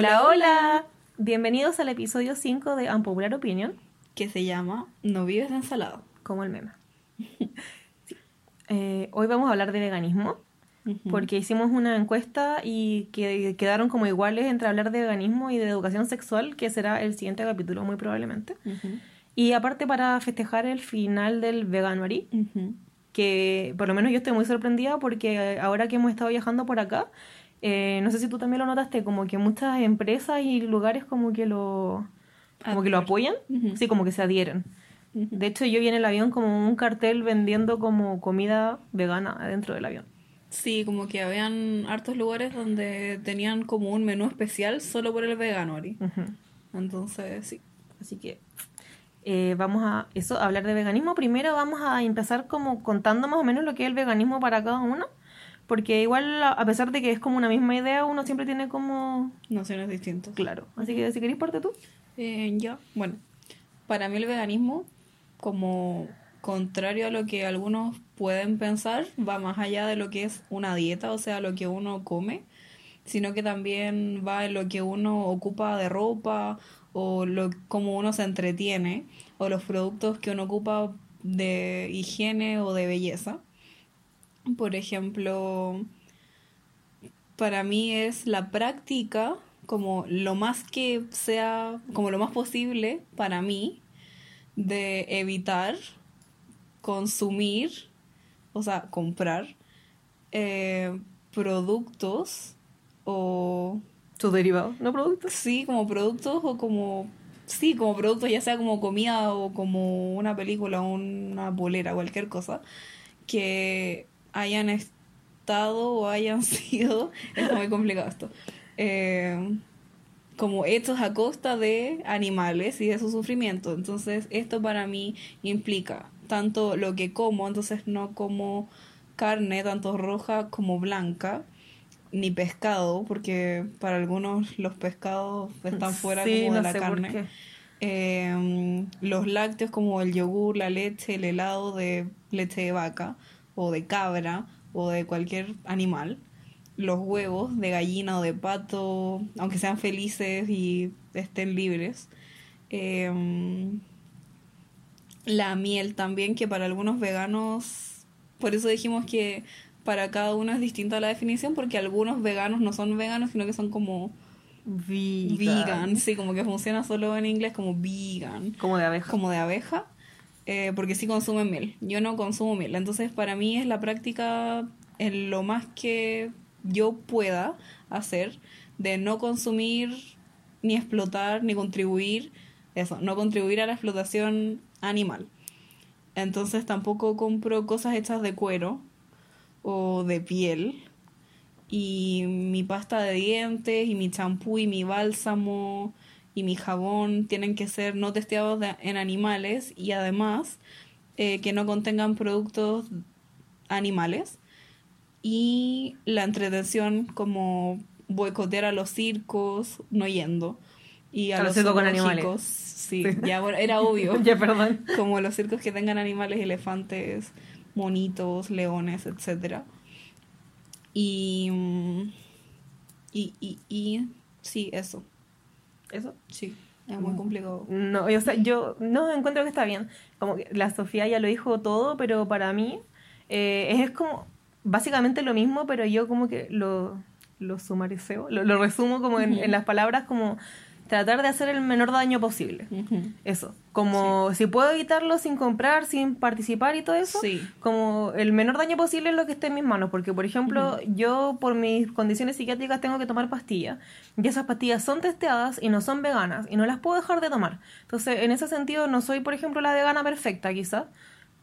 Hola, hola. Bienvenidos al episodio 5 de Unpopular Opinion. Que se llama No vives de ensalada. Como el meme. Sí. Eh, hoy vamos a hablar de veganismo. Porque hicimos una encuesta y que quedaron como iguales entre hablar de veganismo y de educación sexual, que será el siguiente capítulo muy probablemente. Y aparte para festejar el final del Veganuary, que por lo menos yo estoy muy sorprendida porque ahora que hemos estado viajando por acá, eh, no sé si tú también lo notaste, como que muchas empresas y lugares como que lo, como que lo apoyan, sí, como que se adhieren. De hecho, yo vi en el avión como un cartel vendiendo como comida vegana adentro del avión. Sí, como que habían hartos lugares donde tenían como un menú especial solo por el vegano, Entonces, sí. Así que eh, vamos a eso, a hablar de veganismo. Primero vamos a empezar como contando más o menos lo que es el veganismo para cada uno. Porque igual, a pesar de que es como una misma idea, uno siempre tiene como... Nociones distintas. Claro. Así que si queréis parte tú. Eh, ya, bueno. Para mí el veganismo, como contrario a lo que algunos pueden pensar, va más allá de lo que es una dieta, o sea, lo que uno come, sino que también va en lo que uno ocupa de ropa o lo, cómo uno se entretiene o los productos que uno ocupa de higiene o de belleza. Por ejemplo, para mí es la práctica como lo más que sea, como lo más posible para mí de evitar consumir, o sea, comprar eh, productos o sus derivados, ¿no productos? Sí, como productos o como... Sí, como productos, ya sea como comida o como una película, una bolera, cualquier cosa, que hayan estado o hayan sido, es muy complicado esto, eh, como hechos a costa de animales y de su sufrimiento. Entonces, esto para mí implica tanto lo que como, entonces no como carne, tanto roja como blanca, ni pescado, porque para algunos los pescados están fuera como de la carne. Em, los lácteos como el yogur, la leche, el helado de leche de vaca o de cabra o de cualquier animal. Los huevos de gallina o de pato, aunque sean felices y estén libres. Em, la miel también, que para algunos veganos, por eso dijimos que para cada uno es distinta la definición porque algunos veganos no son veganos, sino que son como vegan. sí, como que funciona solo en inglés como vegan. Como de abeja. Como de abeja, eh, porque sí consumen miel. Yo no consumo miel, entonces para mí es la práctica en lo más que yo pueda hacer de no consumir ni explotar ni contribuir eso, no contribuir a la explotación animal. Entonces tampoco compro cosas hechas de cuero o de piel. Y mi pasta de dientes y mi champú y mi bálsamo y mi jabón tienen que ser no testeados en animales y además eh, que no contengan productos animales. Y la entretención como boicotear a los circos, no yendo. Y a, los circos con animales. Sí, ya era obvio. ya, perdón. Como los circos que tengan animales, elefantes, monitos, leones, etc. Y, y, y, y sí, eso. ¿Eso? Sí, es muy complicado. No, o sea, yo no encuentro que está bien. Como que la Sofía ya lo dijo todo, pero para mí eh, es como básicamente lo mismo, pero yo como que lo, lo, lo resumo como en, en las palabras como tratar de hacer el menor daño posible. Eso. Como si puedo evitarlo sin comprar, sin participar y todo eso, como el menor daño posible es lo que esté en mis manos. Porque, por ejemplo, yo por mis condiciones psiquiátricas tengo que tomar pastillas. Y esas pastillas son testeadas y no son veganas. Y no las puedo dejar de tomar. Entonces, en ese sentido, no soy, por ejemplo, la vegana perfecta, quizás.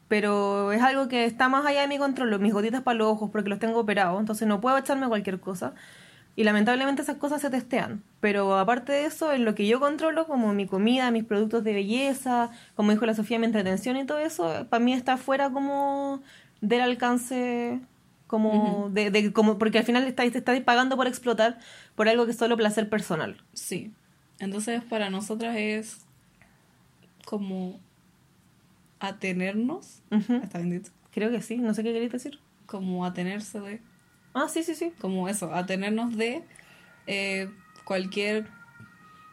Pero es algo que está más allá de mi control. Mis gotitas para los ojos, porque los tengo operados. Entonces, no puedo echarme cualquier cosa. Y lamentablemente esas cosas se testean. Pero aparte de eso, en lo que yo controlo, como mi comida, mis productos de belleza, como dijo la Sofía, mi entretención y todo eso, para mí está fuera como del alcance como de, como porque al final estáis estáis pagando por explotar por algo que es solo placer personal. Sí. Entonces para nosotras es como atenernos. ¿Está bien dicho? Creo que sí, no sé qué queréis decir. Como atenerse de Ah, sí, sí, sí. Como eso, atenernos de eh, cualquier...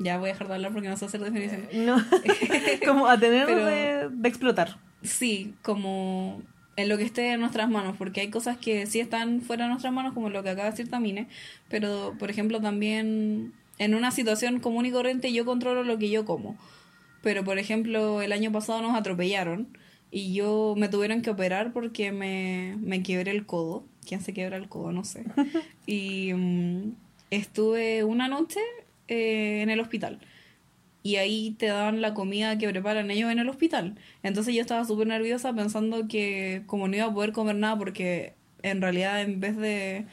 Ya voy a dejar de hablar porque no sé hacer definición. No, como a tener Pero- de, de explotar. Sí, como en lo que esté en nuestras manos, porque hay cosas que sí están fuera de nuestras manos, como lo que acaba de decir Tamine, pero por ejemplo también en una situación común y corriente yo controlo lo que yo como. Pero por ejemplo el año pasado nos atropellaron y yo me tuvieron que operar porque me, me quebré el codo. ¿Quién se quiebra el codo? No sé. Y mm, estuve una noche eh, en el hospital y ahí te dan la comida que preparan ellos en el hospital. Entonces yo estaba súper nerviosa pensando que como no iba a poder comer nada porque en realidad en vez de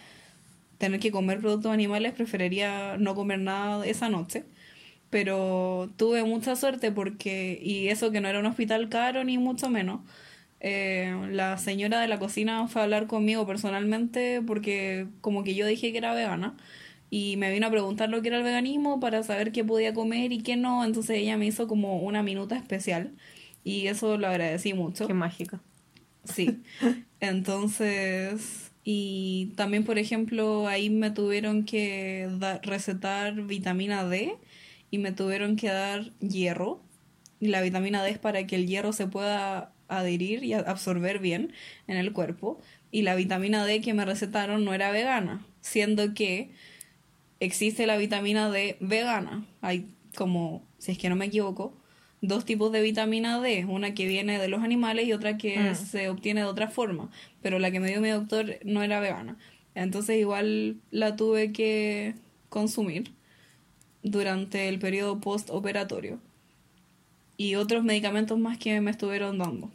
tener que comer productos animales preferiría no comer nada esa noche. Pero tuve mucha suerte porque, y eso que no era un hospital caro ni mucho menos, eh, la señora de la cocina fue a hablar conmigo personalmente porque como que yo dije que era vegana y me vino a preguntar lo que era el veganismo para saber qué podía comer y qué no. Entonces ella me hizo como una minuta especial y eso lo agradecí mucho. Qué mágica. Sí. Entonces, y también, por ejemplo, ahí me tuvieron que recetar vitamina D y me tuvieron que dar hierro. Y la vitamina D es para que el hierro se pueda adherir y absorber bien en el cuerpo. Y la vitamina D que me recetaron no era vegana, siendo que existe la vitamina D vegana. Hay como, si es que no me equivoco, dos tipos de vitamina D, una que viene de los animales y otra que Mm. se obtiene de otra forma, pero la que me dio mi doctor no era vegana. Entonces igual la tuve que consumir durante el periodo postoperatorio. Y otros medicamentos más que me estuvieron dando.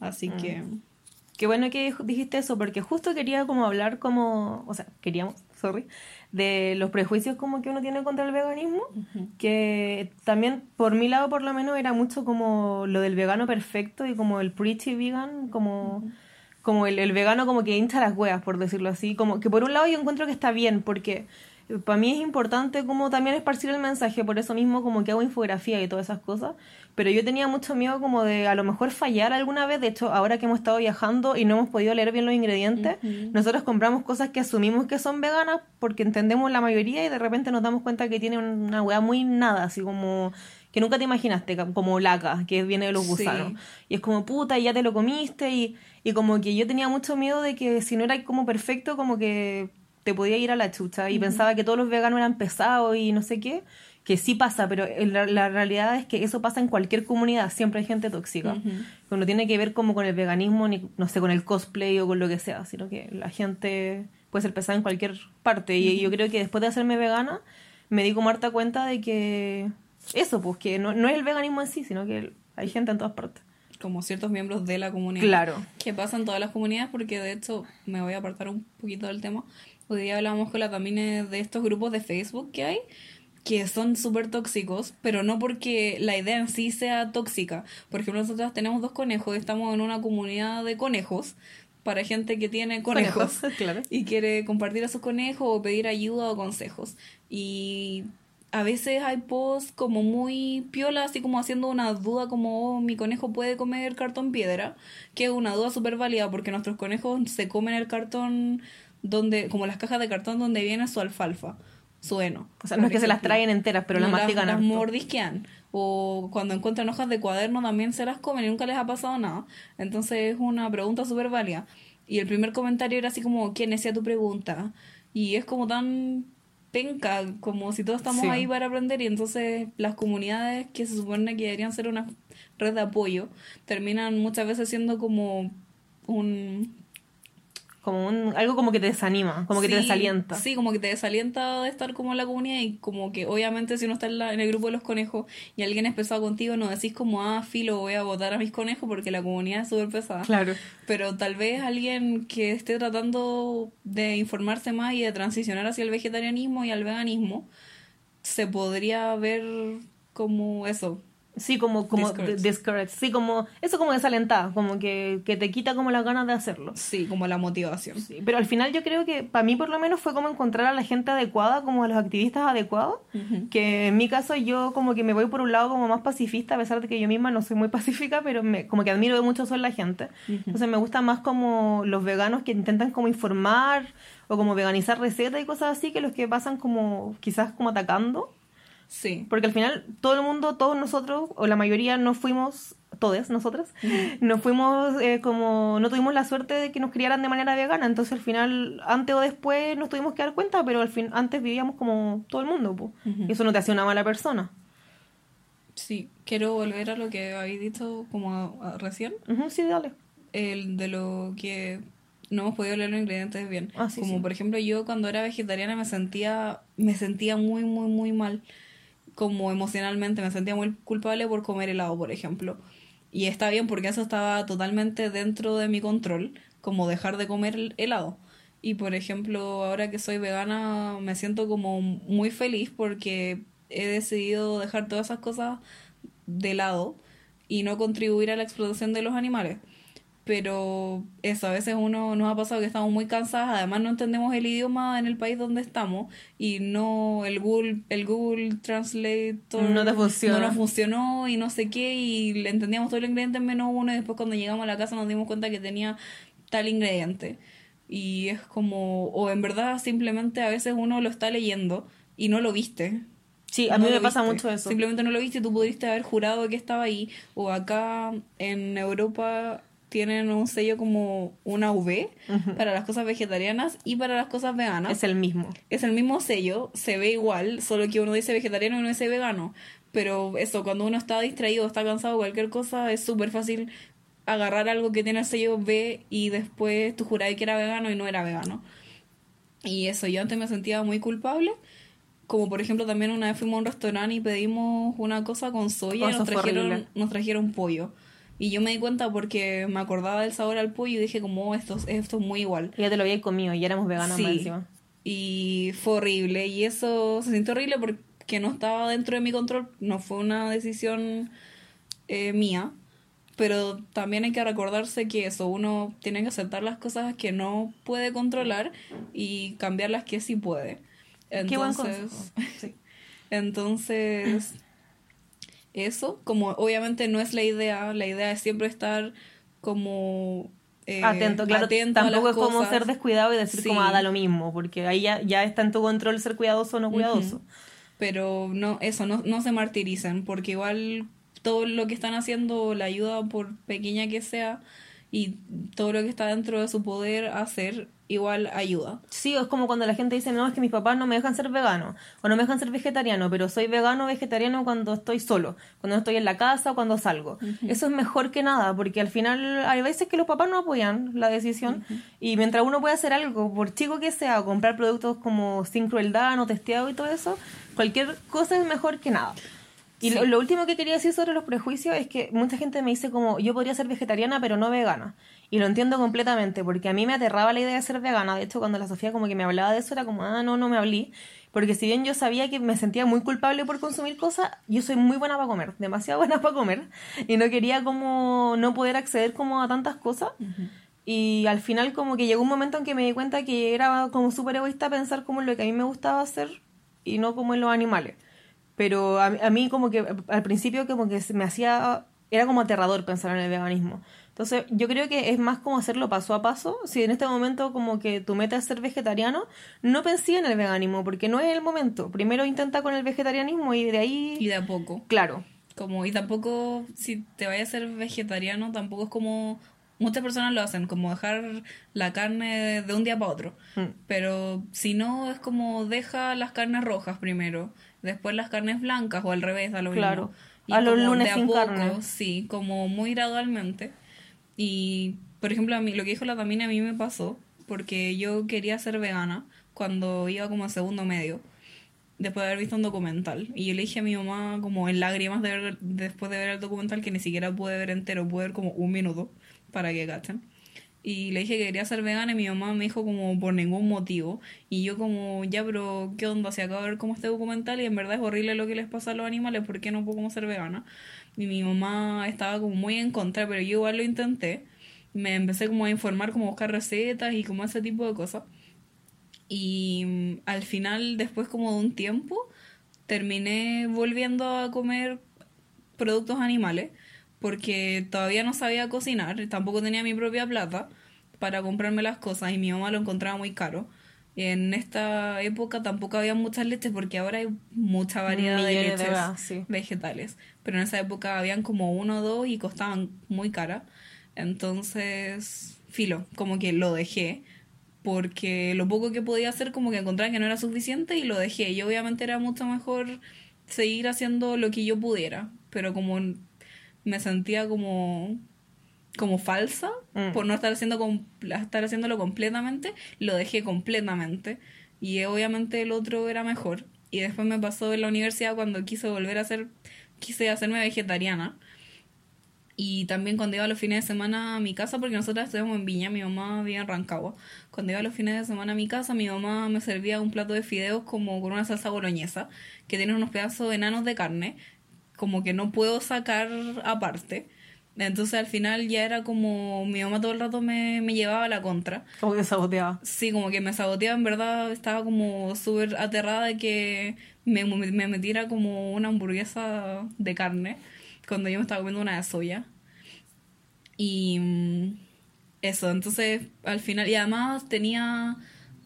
Así Mm. que Qué bueno que dijiste eso, porque justo quería como hablar como, o sea, queríamos, sorry, de los prejuicios como que uno tiene contra el veganismo, que también por mi lado por lo menos era mucho como lo del vegano perfecto y como el preachy vegan, como, como el, el vegano como que hincha las hueas, por decirlo así, como que por un lado yo encuentro que está bien, porque para mí es importante como también esparcir el mensaje, por eso mismo como que hago infografía y todas esas cosas, pero yo tenía mucho miedo como de a lo mejor fallar alguna vez, de hecho ahora que hemos estado viajando y no hemos podido leer bien los ingredientes, nosotros compramos cosas que asumimos que son veganas porque entendemos la mayoría y de repente nos damos cuenta que tiene una hueá muy nada, así como que nunca te imaginaste, como laca, que viene de los Sí. gusanos. Y es como, puta, y ya te lo comiste y, y como que yo tenía mucho miedo de que si no era como perfecto, como que te podía ir a la chucha. Y pensaba que todos los veganos eran pesados y no sé qué, que sí pasa, pero la, la realidad es que eso pasa en cualquier comunidad, siempre hay gente tóxica. Que no tiene que ver como con el veganismo, ni no sé, con el cosplay o con lo que sea, sino que la gente puede ser pesada en cualquier parte. Y yo creo que después de hacerme vegana, me di como harta cuenta de que eso, pues que no, no es el veganismo en sí, sino que hay gente en todas partes. como ciertos miembros de la comunidad. Claro. Que pasa en todas las comunidades porque de hecho me voy a apartar un poquito del tema. Hoy día hablábamos con la Tamine de estos grupos de Facebook que hay que son súper tóxicos, pero no porque la idea en sí sea tóxica. Por ejemplo, nosotros tenemos dos conejos, estamos en una comunidad de conejos para gente que tiene conejos, Conejos, claro. y quiere compartir a sus conejos o pedir ayuda o consejos. Y a veces hay posts como muy piola, así como haciendo una duda como, oh, mi conejo puede comer cartón piedra, que es una duda súper válida porque nuestros conejos se comen el cartón donde, como las cajas de cartón donde viene su alfalfa, su heno. O sea, no es que se las traen enteras, pero las mastican las harto. mordisquean. O cuando encuentran hojas de cuaderno también se las comen y nunca les ha pasado nada. Entonces es una pregunta súper válida. Y el primer comentario era así como, ¿quién decía tu pregunta? Y es como tan penca, como si todos estamos Sí. ahí para aprender y entonces las comunidades que se supone que deberían ser una red de apoyo terminan muchas veces siendo como un Como un, algo como que te desanima, como que te desalienta. Sí, como que te desalienta de estar como en la comunidad y como que obviamente si uno está en, la- en el grupo de los conejos y alguien es pesado contigo, no decís como, ah, filo, voy a votar a mis conejos porque la comunidad es súper pesada. Claro. Pero tal vez alguien que esté tratando de informarse más y de transicionar hacia el vegetarianismo y al veganismo, se podría ver como eso, Sí, como, como Discourage. di- discourage. Sí, como, eso como desalentada, como que, que te quita como las ganas de hacerlo. Sí, como la motivación. Sí, pero al final yo creo que para mí por lo menos fue como encontrar a la gente adecuada, como a los activistas adecuados, Ujú. que en mi caso yo como que me voy por un lado como más pacifista, a pesar de que yo misma no soy muy pacífica, pero me, como que admiro mucho en la gente. Entonces me gusta más como los veganos que intentan como informar o como veganizar recetas y cosas así, que los que pasan como quizás como atacando. Sí. Porque al final todo el mundo, todos nosotros, o la mayoría no fuimos, todas nosotras, no fuimos eh, como, no tuvimos la suerte de que nos criaran de manera vegana, entonces al final, antes o después nos tuvimos que dar cuenta, pero al fin, antes vivíamos como todo el mundo, po. Ujú. y eso no te hace una mala persona. Sí, quiero volver a lo que habéis dicho como a- a recién, sí, dale. el de lo que no hemos podido leer los ingredientes bien. Ah, sí, como sí. por ejemplo yo cuando era vegetariana me sentía me sentía muy muy muy mal como emocionalmente, me sentía muy culpable por comer helado, por ejemplo. Y está bien porque eso estaba totalmente dentro de mi control, como dejar de comer el helado. Y por ejemplo, ahora que soy vegana me siento como muy feliz porque he decidido dejar todas esas cosas de lado y no contribuir a la explotación de los animales. Pero eso, a veces uno nos ha pasado que estamos muy cansadas, además no entendemos el idioma en el país donde estamos y no el Google, el Google Translator No te funciona. no nos funcionó y no sé qué y le entendíamos todo el ingrediente en menos uno y después cuando llegamos a la casa nos dimos cuenta que tenía tal ingrediente. Y es como, o en verdad simplemente a veces uno lo está leyendo y no lo viste. Sí, a No mí me pasa viste. mucho eso. Simplemente no lo viste tú pudiste haber jurado que estaba ahí. O acá en Europa tienen un sello como una V para las cosas vegetarianas y para las cosas veganas. Es el mismo. Es el mismo sello, se ve igual, solo que uno dice vegetariano y uno dice vegano. Pero eso, cuando uno está distraído, está cansado, cualquier cosa, es súper fácil agarrar algo que tiene el sello B y después tú jurabas que era vegano y no era vegano. Y eso, yo antes me sentía muy culpable. Como por ejemplo, también una vez fuimos a un restaurante y pedimos una cosa con soya Oh, y nos trajeron, horrible. nos trajeron pollo. Y yo me di cuenta porque me acordaba del sabor al pollo y dije como "Oh, esto, esto es muy igual. Y ya te lo había comido y éramos veganas Sí. más encima. Y fue horrible. Y eso se sintió horrible porque no estaba dentro de mi control. No fue una decisión eh, mía. Pero también hay que recordarse que eso, uno tiene que aceptar las cosas que no puede controlar y cambiar las que sí puede. Qué buen Entonces, consejo. Sí. entonces, eso, como obviamente no es la idea, la idea es siempre estar como eh, atento, claro. atento a tampoco las es como cosas. ser descuidado y decir como ah, da lo mismo, porque ahí ya, ya está en tu control ser cuidadoso o no cuidadoso. Pero no, eso, no, no se martiricen, porque igual todo lo que están haciendo, la ayuda por pequeña que sea, y todo lo que está dentro de su poder hacer, igual ayuda. Sí, es como cuando la gente dice, no, es que mis papás no me dejan ser vegano o no me dejan ser vegetariano, pero soy vegano o vegetariano cuando estoy solo, cuando estoy en la casa o cuando salgo. Eso es mejor que nada, porque al final hay veces que los papás no apoyan la decisión y mientras uno puede hacer algo, por chico que sea, comprar productos como sin crueldad, no testeado y todo eso, cualquier cosa es mejor que nada. Y Sí. lo, lo último que quería decir sobre los prejuicios es que mucha gente me dice como yo podría ser vegetariana pero no vegana. Y lo entiendo completamente porque a mí me aterraba la idea de ser vegana. De hecho, cuando la Sofía como que me hablaba de eso era como, ah, no, no me hablé. Porque si bien yo sabía que me sentía muy culpable por consumir cosas, yo soy muy buena para comer, demasiado buena para comer. Y no quería como no poder acceder como a tantas cosas. Y al final como que llegó un momento en que me di cuenta que era como súper egoísta pensar como en lo que a mí me gustaba hacer y no como en los animales. Pero a, a mí como que al principio como que me hacía... Era como aterrador pensar en el veganismo. Entonces yo creo que es más como hacerlo paso a paso. Si en este momento como que tu meta es ser vegetariano, no pensé en el veganismo porque no es el momento. Primero intenta con el vegetarianismo y de ahí... Y de a poco. Claro. Como, y tampoco, si te vayas a ser vegetariano, tampoco es como. Muchas personas lo hacen, como dejar la carne de un día para otro. Mm. Pero si no, es como deja las carnes rojas primero, después las carnes blancas o al revés, a lo Claro. mismo. A los lunes de a sin poco, carne. Sí, como muy gradualmente. Y, por ejemplo, a mí, lo que dijo la Tamina a mí me pasó, porque yo quería ser vegana cuando iba como a segundo medio después de haber visto un documental. Y yo le dije a mi mamá, como en lágrimas de ver- después de ver el documental, que ni siquiera pude ver entero, pude ver como un minuto, para que cachen. Y le dije que quería ser vegana y mi mamá me dijo como por ningún motivo. Y yo como, ya, pero ¿qué onda? Se acaba de ver como este documental y en verdad es horrible lo que les pasa a los animales, ¿por qué no puedo como ser vegana? Y mi mamá estaba como muy en contra, pero yo igual lo intenté. Me empecé como a informar, como a buscar recetas y como ese tipo de cosas. Y mm, al final, después como de un tiempo, terminé volviendo a comer productos animales porque todavía no sabía cocinar, tampoco tenía mi propia plata para comprarme las cosas y mi mamá lo encontraba muy caro. En esta época tampoco había muchas leches porque ahora hay mucha variedad de leches vegetales. Pero en esa época habían como uno o dos y costaban muy cara. Entonces, filo, como que lo dejé porque lo poco que podía hacer como que encontraba que no era suficiente y lo dejé. Y obviamente era mucho mejor seguir haciendo lo que yo pudiera, pero como me sentía como como falsa mm. por no estar haciendo estar haciéndolo completamente, lo dejé completamente y obviamente el otro era mejor. Y después me pasó en la universidad cuando quise volver a hacer quise hacerme vegetariana. Y también cuando iba los fines de semana a mi casa, porque nosotros estuvimos en Viña, mi mamá vivía en Rancagua. Cuando iba los fines de semana a mi casa, mi mamá me servía un plato de fideos como con una salsa boloñesa, que tiene unos pedazos enanos de carne, como que no puedo sacar aparte. Entonces al final ya era como mi mamá todo el rato me, me llevaba a la contra. Como que saboteaba. Sí, como que me saboteaba, en verdad estaba como súper aterrada de que me, me metiera como una hamburguesa de carne cuando yo me estaba comiendo una de soya. Y mm, eso, entonces al final, y además tenía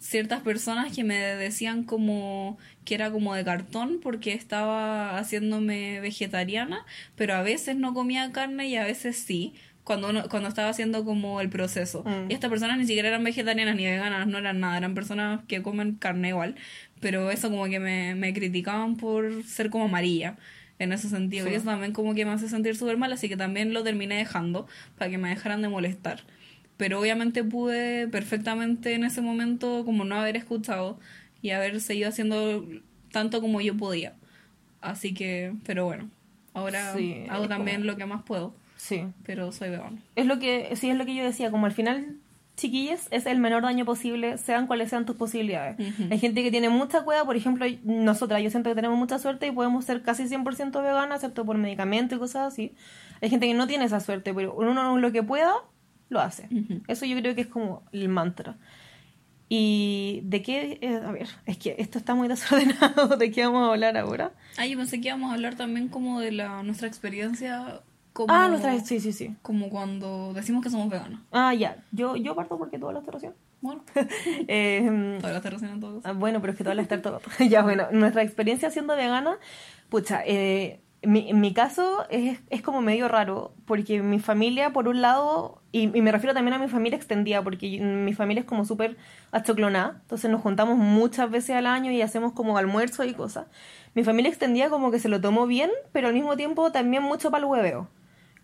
ciertas personas que me decían como que era como de cartón porque estaba haciéndome vegetariana, pero a veces no comía carne y a veces sí, cuando, cuando estaba haciendo como el proceso. Mm. Y estas personas ni siquiera eran vegetarianas ni veganas, no eran nada, eran personas que comen carne igual, pero eso como que me, me criticaban por ser como amarilla en ese sentido. Y eso también como que me hace sentir súper mal, así que también lo terminé dejando para que me dejaran de molestar pero obviamente pude perfectamente en ese momento como no haber escuchado y haber seguido haciendo tanto como yo podía. Así que, pero bueno, ahora hago también lo que más puedo. Sí. Pero soy vegano. Es lo que, sí, es lo que yo decía, como al final, chiquillas, es el menor daño posible, sean cuales sean tus posibilidades. Hay gente que tiene mucha cueva, por ejemplo, nosotras, yo siento que tenemos mucha suerte y podemos ser casi 100% veganas, excepto por medicamentos y cosas así. Hay gente que no tiene esa suerte, pero uno lo que pueda lo hace. Eso yo creo que es como el mantra. ¿Y de qué? Eh, a ver, es que esto está muy desordenado. ¿De qué vamos a hablar ahora? Ah, yo pensé que íbamos a hablar también como de la nuestra experiencia. Como, ah, nuestra, sí, sí, sí. Como cuando decimos que somos veganos. Ah, ya. Yo, yo parto porque toda la recién. Bueno. eh, todas las recién todos. Ah, bueno, pero es que todas las todo. ya, bueno, nuestra experiencia siendo vegana, pucha, eh, mi, mi caso es, es, como medio raro, porque mi familia, por un lado, y, me refiero también a mi familia extendida, porque mi familia es como súper achoclonada, entonces nos juntamos muchas veces al año y hacemos como almuerzo y cosas. Mi familia extendida como que se lo tomó bien, pero al mismo tiempo también mucho para el hueveo.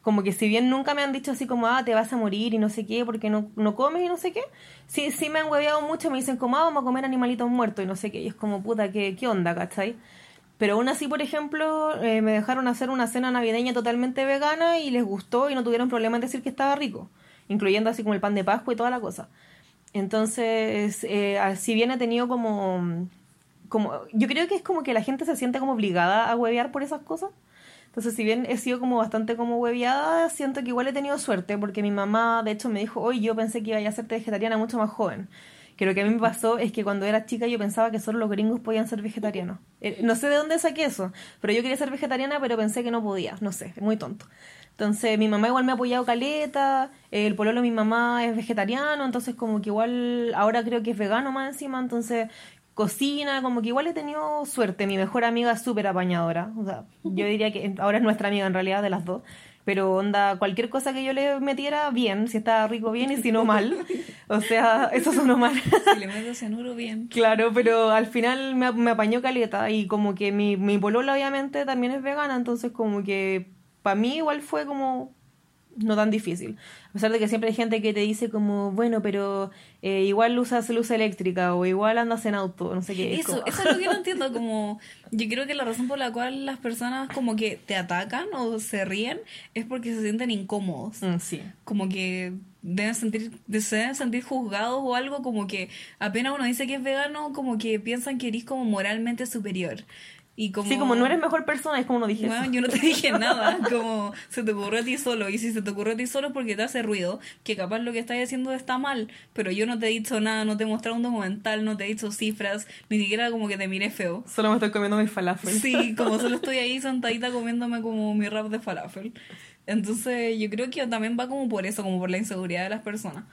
Como que si bien nunca me han dicho así como, ah, te vas a morir y no sé qué, porque no, no comes y no sé qué, sí, sí me han hueveado mucho, me dicen como, ah, vamos a comer animalitos muertos y no sé qué, y es como, puta, ¿qué, qué onda, cachai? Pero aún así, por ejemplo, eh, me dejaron hacer una cena navideña totalmente vegana y les gustó y no tuvieron problema en decir que estaba rico, incluyendo así como el pan de Pascua y toda la cosa. Entonces, eh, si bien he tenido como, como... Yo creo que es como que la gente se siente como obligada a huevear por esas cosas. Entonces, si bien he sido como bastante como hueviada, siento que igual he tenido suerte, porque mi mamá, de hecho, me dijo, hoy yo pensé que iba a ser vegetariana mucho más joven que lo que a mí me pasó es que cuando era chica yo pensaba que solo los gringos podían ser vegetarianos. Eh, no sé de dónde saqué eso, pero yo quería ser vegetariana, pero pensé que no podía, no sé, muy tonto. Entonces mi mamá igual me ha apoyado caleta, el pololo de mi mamá es vegetariano, entonces como que igual ahora creo que es vegano más encima, entonces cocina, como que igual he tenido suerte. Mi mejor amiga es súper apañadora, o sea, yo diría que ahora es nuestra amiga en realidad de las dos. Pero onda, cualquier cosa que yo le metiera, bien, si está rico, bien, y si no, mal. O sea, eso sonó mal. si le meto cianuro, bien. Claro, pero al final me, me apañó caleta y como que mi, mi polola obviamente también es vegana, entonces como que para mí igual fue como no tan difícil. A pesar de que siempre hay gente que te dice como, bueno, pero eh, igual usas luz eléctrica o igual andas en auto, no sé qué. Eso, eso es lo que no entiendo, como yo creo que la razón por la cual las personas como que te atacan o se ríen es porque se sienten incómodos. Mm, sí. Como que deben sentir, se deben sentir juzgados o algo como que apenas uno dice que es vegano, como que piensan que eres como moralmente superior. Y como, Sí, como no eres mejor persona, es como no dije Bueno, eso. yo no te dije nada, como se te ocurrió a ti solo, y si se te ocurrió a ti solo es porque te hace ruido, que capaz lo que estás haciendo está mal, pero yo no te he dicho nada, no te he mostrado un documental, no te he dicho cifras, ni siquiera como que te miré feo. Solo me estoy comiendo mis falafel. Sí, como solo estoy ahí sentadita comiéndome como mi rap de falafel. Entonces yo creo que también va como por eso, como por la inseguridad de las personas.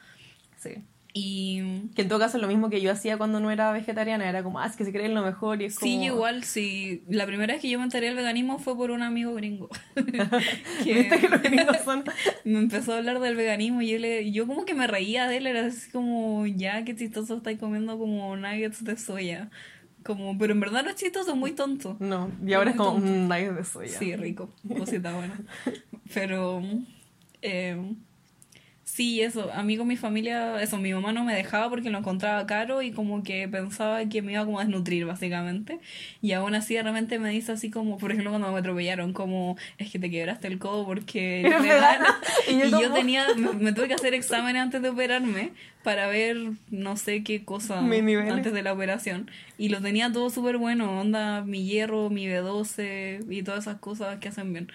Sí. Y Que en todo caso es lo mismo que yo hacía cuando no era vegetariana, era como, ah, es que se creen lo mejor y es como... sí, igual, sí. La primera vez que yo me enteré del veganismo fue por un amigo gringo. que ¿Viste que los gringos son...? me empezó a hablar del veganismo y yo, le, yo como que me reía de él, era así como, ya, qué chistoso estáis comiendo como nuggets de soya. Como, pero en verdad no es chistoso, es muy tonto. No, y ahora es como, mmm, nuggets de soya. Sí, rico, cosita buena. Pero, eh, sí, eso, a mí con mi familia, eso, mi mamá no me dejaba porque lo encontraba caro y como que pensaba que me iba como a desnutrir, básicamente. Y aún así de repente me dice así como, por ejemplo, cuando me atropellaron, como, es que te quebraste el codo porque eres vegana. Y Y yo yo, como- tenía, me, me tuve que hacer exámenes antes de operarme para ver no sé qué cosa antes de la operación. Y lo tenía todo súper bueno, onda mi hierro, mi B12 y todas esas cosas que hacen bien.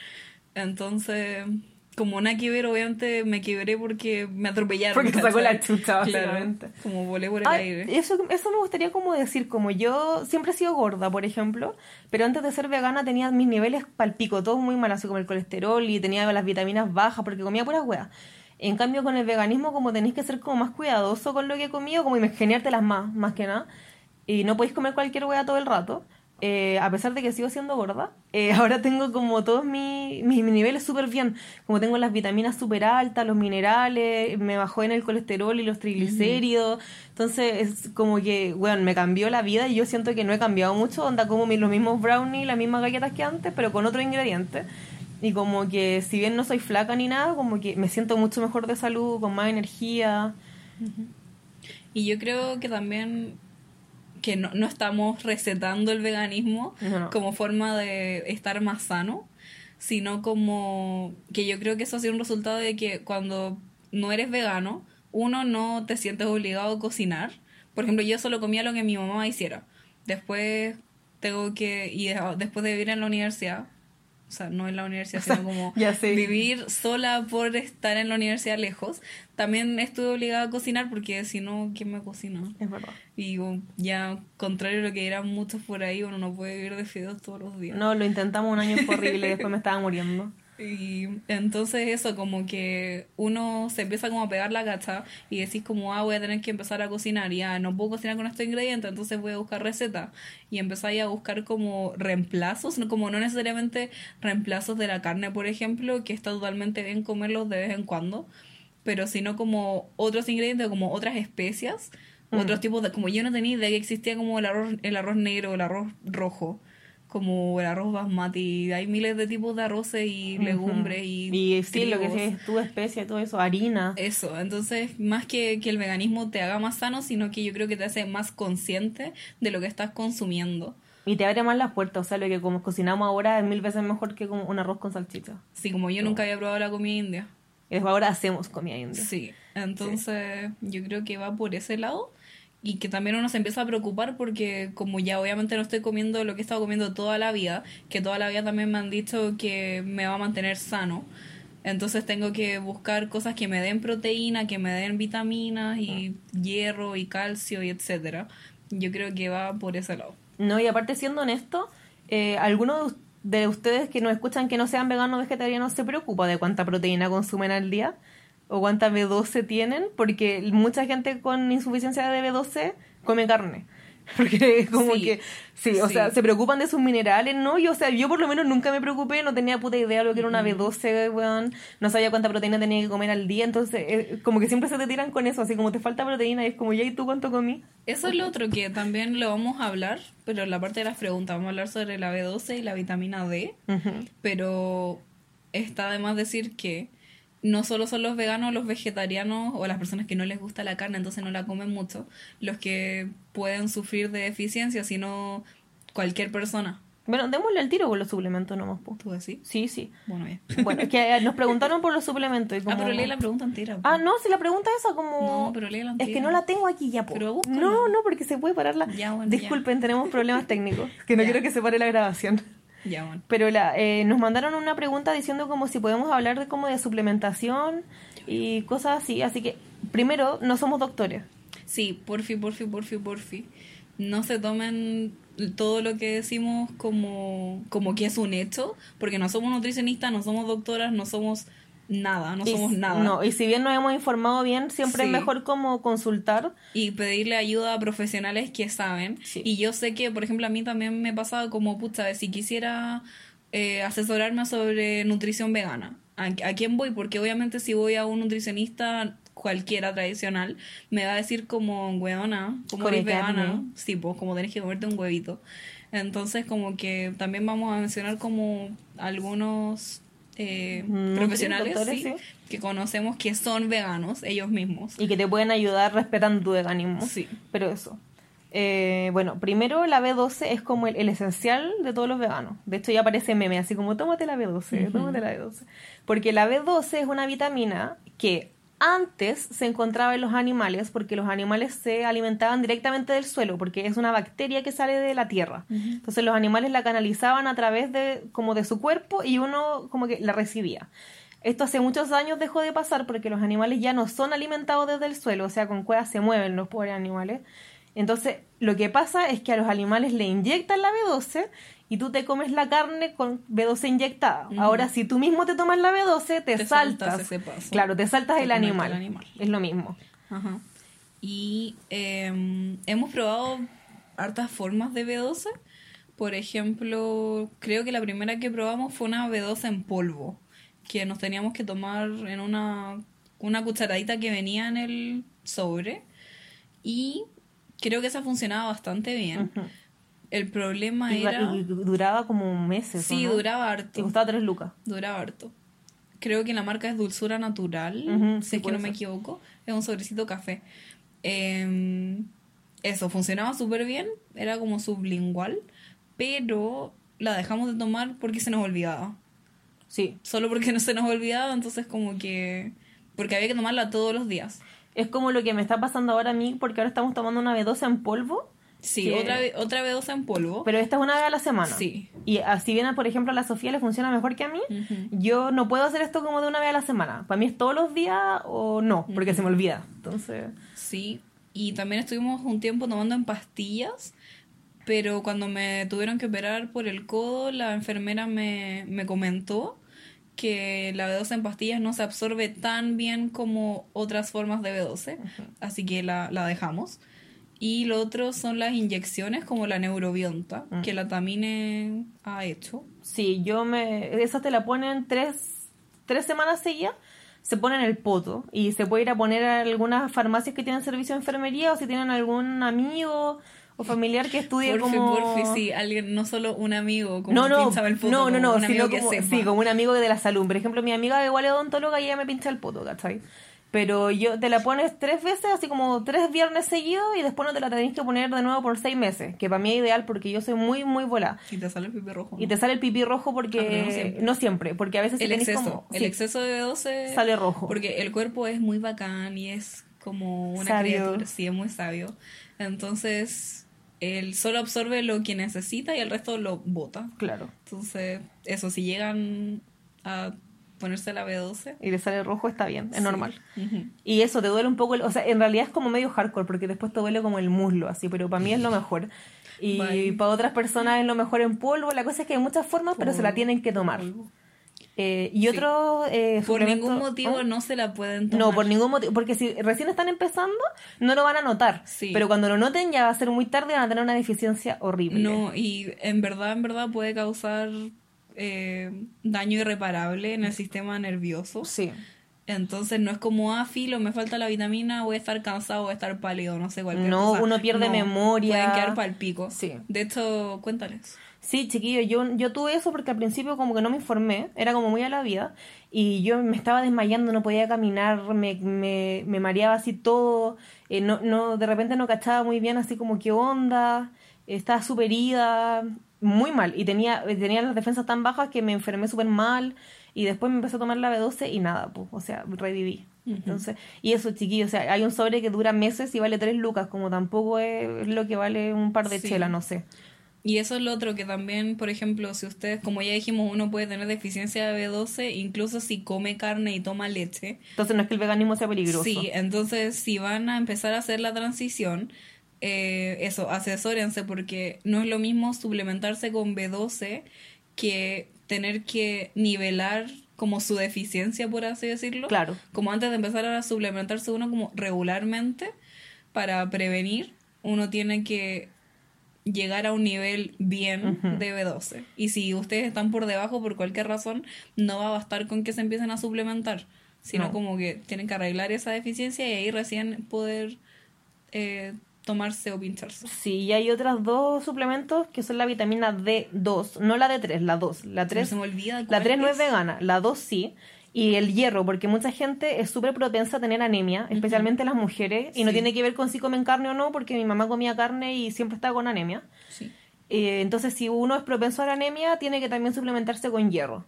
Entonces, como nada que ver, obviamente me quebré porque me atropellaron. Porque te sacó la chucha, Claro, básicamente. como volé por el Ay, aire. eso, eso me gustaría como decir, como yo siempre he sido gorda, por ejemplo, pero antes de ser vegana tenía mis niveles palpico, todos muy mal, así como el colesterol y tenía las vitaminas bajas porque comía puras hueas. En cambio, con el veganismo, como tenéis que ser como más cuidadoso con lo que he comido, como ingeniártelas más, más que nada, y no podéis comer cualquier hueá todo el rato, eh, a pesar de que sigo siendo gorda, eh, ahora tengo como todos mi- mis, mis niveles súper bien, como tengo las vitaminas súper altas, los minerales, me bajó en el colesterol y los triglicéridos, entonces es como que, bueno, me cambió la vida y yo siento que no he cambiado mucho, onda como los mismos brownies, las mismas galletas que antes, pero con otro ingrediente. Y como que si bien no soy flaca ni nada, como que me siento mucho mejor de salud, con más energía. Y yo creo que también que no, no estamos recetando el veganismo No, como forma de estar más sano, sino como que yo creo que eso ha sido un resultado de que cuando no eres vegano, uno no te sientes obligado a cocinar. Por ejemplo, yo solo comía lo que mi mamá hiciera. Después tengo que, y de- después de vivir en la universidad, o sea, no en la universidad, O sea, sino como ya sé. vivir sola por estar en la universidad lejos, también estuve obligada a cocinar porque si no, ¿quién me cocina? Es verdad. Y um, ya, contrario a lo que dirán muchos por ahí, uno no puede vivir de fideos todos los días. No, lo intentamos un año, fue horrible, después me estaba muriendo. Y entonces eso, como que uno se empieza como a pegar la gacha y decís como, ah, voy a tener que empezar a cocinar, ya no puedo cocinar con estos ingredientes, entonces voy a buscar recetas. Y empezáis a buscar como reemplazos, como no necesariamente reemplazos de la carne, por ejemplo, que está totalmente bien comerlos de vez en cuando, pero sino como otros ingredientes, como otras especias, otros tipos de, como yo no tenía idea que existía como el arroz, el arroz negro, el arroz rojo como el arroz basmati, hay miles de tipos de arroces y legumbres y, Y sí, lo que es tu especie, todo eso, harina. Eso, entonces más que, que el veganismo te haga más sano, sino que yo creo que te hace más consciente de lo que estás consumiendo. Y te abre más las puertas, o sea, lo que como cocinamos ahora es mil veces mejor que como un arroz con salchicha. Sí, como yo nunca había probado la comida india. Y después ahora hacemos comida india. Sí, entonces yo creo que va por ese lado y que también uno se empieza a preocupar porque como ya obviamente no estoy comiendo lo que he estado comiendo toda la vida, que toda la vida también me han dicho que me va a mantener sano. Entonces tengo que buscar cosas que me den proteína, que me den vitaminas y hierro y calcio y etcétera. Yo creo que va por ese lado. No, y aparte siendo honesto, eh, ¿alguno de us- de ustedes que nos escuchan que no sean veganos o vegetarianos se preocupa de cuánta proteína consumen al día? ¿O cuánta B12 tienen? Porque mucha gente con insuficiencia de B12 come carne. Porque como Sí, que, sí, o sí. sea, se preocupan de sus minerales, ¿no? Yo, o sea, yo por lo menos nunca me preocupé, no tenía puta idea de lo que era una B12, weón, no sabía cuánta proteína tenía que comer al día, entonces, eh, como que siempre se te tiran con eso, así como te falta proteína, y es como, ¿ya y tú cuánto comí? Eso es lo otro que también lo vamos a hablar, pero en la parte de las preguntas vamos a hablar sobre la B12 y la vitamina D. Pero está de más decir que no solo son los veganos, los vegetarianos o las personas que no les gusta la carne, entonces no la comen mucho, los que pueden sufrir de deficiencia, sino cualquier persona. Bueno, démosle al tiro con los suplementos nomás. po. ¿Tú decís? Sí, sí. Bueno, bien. Bueno, es que eh, nos preguntaron por los suplementos. Y como... Ah, pero lee la pregunta entera. po. Ah, no, si la pregunta esa como... No, pero léela Es que entera. no la tengo aquí ya, po. Pero. No, no, porque se puede parar la... Ya, bueno, Disculpen, tenemos problemas técnicos. Que no Ya. quiero que se pare la grabación. Ya, bueno. Pero la, eh, nos mandaron una pregunta diciendo como si podemos hablar de como de suplementación y cosas así. Así que, primero, no somos doctores. Sí, porfi, porfi, porfi, porfi. No se tomen todo lo que decimos como, como que es un hecho, porque no somos nutricionistas, no somos doctoras, no somos nada, no Y somos nada. No, y si bien nos hemos informado bien, siempre Sí. es mejor como consultar. y pedirle ayuda a profesionales que saben. Sí. Y yo sé que, por ejemplo, a mí también me pasaba como, pucha, si quisiera eh, asesorarme sobre nutrición vegana, ¿a, a quién voy? Porque obviamente si voy a un nutricionista cualquiera tradicional, me va a decir como, weona, como eres vegana, sí, pues como tenés que comerte un huevito. Entonces, como que también vamos a mencionar como algunos eh, Nutri- profesionales doctores, sí, sí. que conocemos que son veganos ellos mismos. Y que te pueden ayudar respetando tu veganismo. Sí. Pero eso. Eh, bueno, primero la B12 es como el, el esencial de todos los veganos. De hecho ya aparece meme, así como tómate la B12, Ujú. tómate la B12. Porque la B12 es una vitamina que antes se encontraba en los animales porque los animales se alimentaban directamente del suelo porque es una bacteria que sale de la tierra. Entonces los animales la canalizaban a través de como de su cuerpo y uno como que la recibía. Esto hace muchos años dejó de pasar porque los animales ya no son alimentados desde el suelo, o sea, con cuevas se mueven los pobres animales. Entonces, lo que pasa es que a los animales le inyectan la B12 y tú te comes la carne con B12 inyectada. Ahora, si tú mismo te tomas la B12, te, Te saltas. saltas ese paso. Claro, te saltas Te el animal. el animal. Es lo mismo. Ajá. Y eh, hemos probado hartas formas de B12. Por ejemplo, creo que la primera que probamos fue una B12 en polvo, que nos teníamos que tomar en una, una cucharadita que venía en el sobre. Y creo que esa funcionaba bastante bien. Ujú. El problema Y, era... y duraba como meses. Sí, ¿o no? duraba Te harto. costaba tres lucas. Duraba harto. Creo que la marca es Dulzura Natural, si sí, es que no me equivoco. Es un sobrecito café. Em, eso, funcionaba súper bien. Era como sublingual. Pero la dejamos de tomar porque se nos olvidaba. Sí. Solo porque no se nos olvidaba, entonces como que... Porque había que tomarla todos los días. Es como lo que me está pasando ahora a mí, porque ahora estamos tomando una B12 en polvo, Sí, Que- otra, otra B12 en polvo. pero esta es una vez a la semana. Sí. Y así bien, por ejemplo, a la Sofía le funciona mejor que a mí, yo no puedo hacer esto como de una vez a la semana. Para mí es todos los días o no, porque se me olvida. Entonces, Sí, y también estuvimos un tiempo tomando en pastillas, pero cuando me tuvieron que operar por el codo, la enfermera me, me comentó que la B12 en pastillas no se absorbe tan bien como otras formas de B12, así que la, la dejamos. Y lo otro son las inyecciones como la neurobionta, Mm. que la Tamine ha hecho. sí, yo me... Esa te la ponen tres, tres semanas seguidas, se pone en el poto y se puede ir a poner a algunas farmacias que tienen servicio de enfermería o si tienen algún amigo o familiar que estudie Porfi, como... porfi, sí, alguien, no solo un amigo, como no, no, pinchaba el poto, no, no, como no, sino que como, sí, como un amigo de la salud. Por ejemplo, mi amiga igual es odontóloga y ella me pincha el poto, ¿cachai? Pero yo te la pones tres veces, así como tres viernes seguidos y después no te la tenés que poner de nuevo por seis meses, que para mí es ideal porque yo soy muy, muy volada. Y te sale el pipi rojo. Y te sale el pipí rojo porque... Ah, no siempre. no siempre, porque a veces el tenés exceso. como- el sí, exceso de B12 Sale rojo. Porque el cuerpo es muy bacán y es como una Sabio. criatura. Sí, es muy sabio. Entonces, él solo absorbe lo que necesita y el resto lo bota. Claro. Entonces, eso, si llegan a ponerse la B12. Y le sale rojo está bien, es sí. normal. Y eso, te duele un poco, el- o sea, en realidad es como medio hardcore, porque después te duele como el muslo, así, pero para mí es lo mejor. Y Bye. para otras personas es lo mejor en polvo, la cosa es que hay muchas formas, pero se la tienen que tomar. Eh, y Sí. otro... eh, Por ningún motivo no se la pueden tomar. No, por ningún motivo, porque si recién están empezando, no lo van a notar. Sí. Pero cuando lo noten ya va a ser muy tarde y van a tener una deficiencia horrible. No, y en verdad, en verdad puede causar eh, daño irreparable en el sistema nervioso. Sí. Entonces no es como, ah, filo, me falta la vitamina, voy a estar cansado, voy a estar pálido, no sé, cualquier No, cosa. uno pierde memoria. Pueden quedar pico. Sí. De hecho, cuéntales. Sí, chiquillo, yo, yo tuve eso porque al principio como que no me informé, era como muy a la vida, y yo me estaba desmayando, no podía caminar, me, me, me mareaba así todo, eh, no, no, de repente no cachaba muy bien así como qué onda, estaba súper ida, muy mal. Y tenía, tenía las defensas tan bajas que me enfermé súper mal. Y después me empecé a tomar la B12 y nada, pues, o sea, reviví. Entonces, y eso, chiquillos, o sea, hay un sobre que dura meses y vale 3 lucas, como tampoco es lo que vale un par de Sí. chelas, no sé. Y eso es lo otro que también, por ejemplo, si ustedes, como ya dijimos, uno puede tener deficiencia de B12 incluso si come carne y toma leche. Entonces no es que el veganismo sea peligroso. Sí, entonces si van a empezar a hacer la transición, eh, eso, asesórense porque no es lo mismo suplementarse con B12 que tener que nivelar como su deficiencia, por así decirlo. Claro. Como antes de empezar a suplementarse uno como regularmente para prevenir, uno tiene que llegar a un nivel bien de B12. Y si ustedes están por debajo por cualquier razón, no va a bastar con que se empiecen a suplementar, sino No. como que tienen que arreglar esa deficiencia y ahí recién poder eh, tomarse o pincharse. Sí, y hay otros dos suplementos que son la vitamina D2, no la D3, la 2. La 3, Se me olvida la cuál 3 no es vegana, la 2 sí. Y el hierro, porque mucha gente es súper propensa a tener anemia, especialmente las mujeres, y no tiene que ver con si comen carne o no, porque mi mamá comía carne y siempre estaba con anemia. Sí. Eh, entonces, si uno es propenso a la anemia, tiene que también suplementarse con hierro.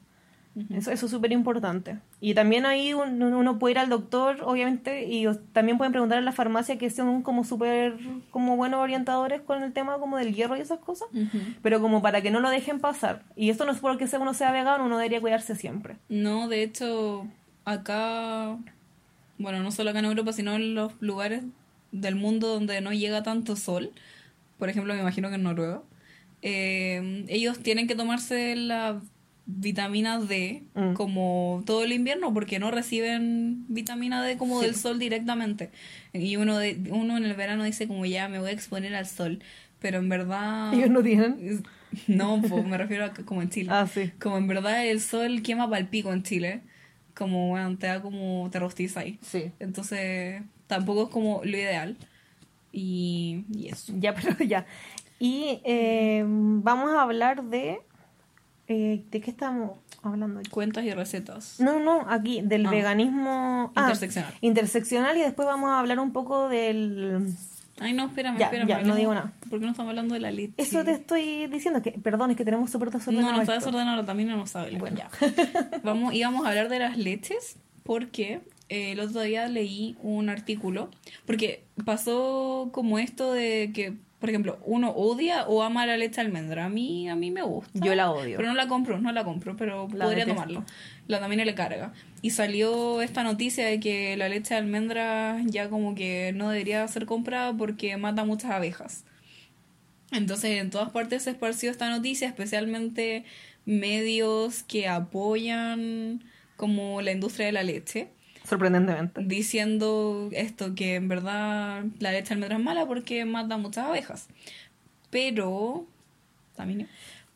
Eso, eso es súper importante. Y también ahí un- uno puede ir al doctor, obviamente, y también pueden preguntar en la farmacia que son como súper como buenos orientadores con el tema como del hierro y esas cosas. Pero como para que no lo dejen pasar. Y esto no es porque sea- uno sea vegano, uno debería cuidarse siempre. No, de hecho, acá, bueno, no solo acá en Europa, sino en los lugares del mundo donde no llega tanto sol, por ejemplo, me imagino que en Noruega, eh, ellos tienen que tomarse la vitamina D Mm. como todo el invierno porque no reciben vitamina D como Sí. del sol directamente. Y uno, de, uno en el verano dice como ya me voy a exponer al sol, pero en verdad... Ellos no tienen. No, pues, me refiero a como en Chile. Ah, sí. Como en verdad el sol quema pal pico en Chile. Como, bueno, te da como, te rostiza ahí. Sí. Entonces, tampoco es como lo ideal. Y, y eso. Ya, pero ya. Y eh, vamos a hablar de... eh, ¿De qué estamos hablando aquí? Cuentas y recetas. No, no, aquí, del Ah. veganismo ah, Interseccional. interseccional y después vamos a hablar un poco del... Ay, no, espérame, Ya, espérame. ya, no digo nada. ¿Por qué no estamos hablando de la leche? Eso te estoy diciendo, que perdón, es que tenemos súper desordenado No, no está desordenado, también no lo sabe. Bueno. ya. Vamos, íbamos a hablar de las leches porque eh, el otro día leí un artículo, porque pasó como esto de que, por ejemplo, uno odia o ama la leche de almendra. A mí, a mí me gusta. Yo la odio. Pero no la compro, no la compro, pero La podría detesto. tomarlo. La también le carga. Y salió esta noticia de que la leche de almendra ya como que no debería ser comprada porque mata muchas abejas. Entonces en todas partes se esparció esta noticia, especialmente medios que apoyan como la industria de la leche, Sorprendentemente. diciendo esto, que en verdad la leche de almendra es mala porque mata muchas abejas. Pero... También...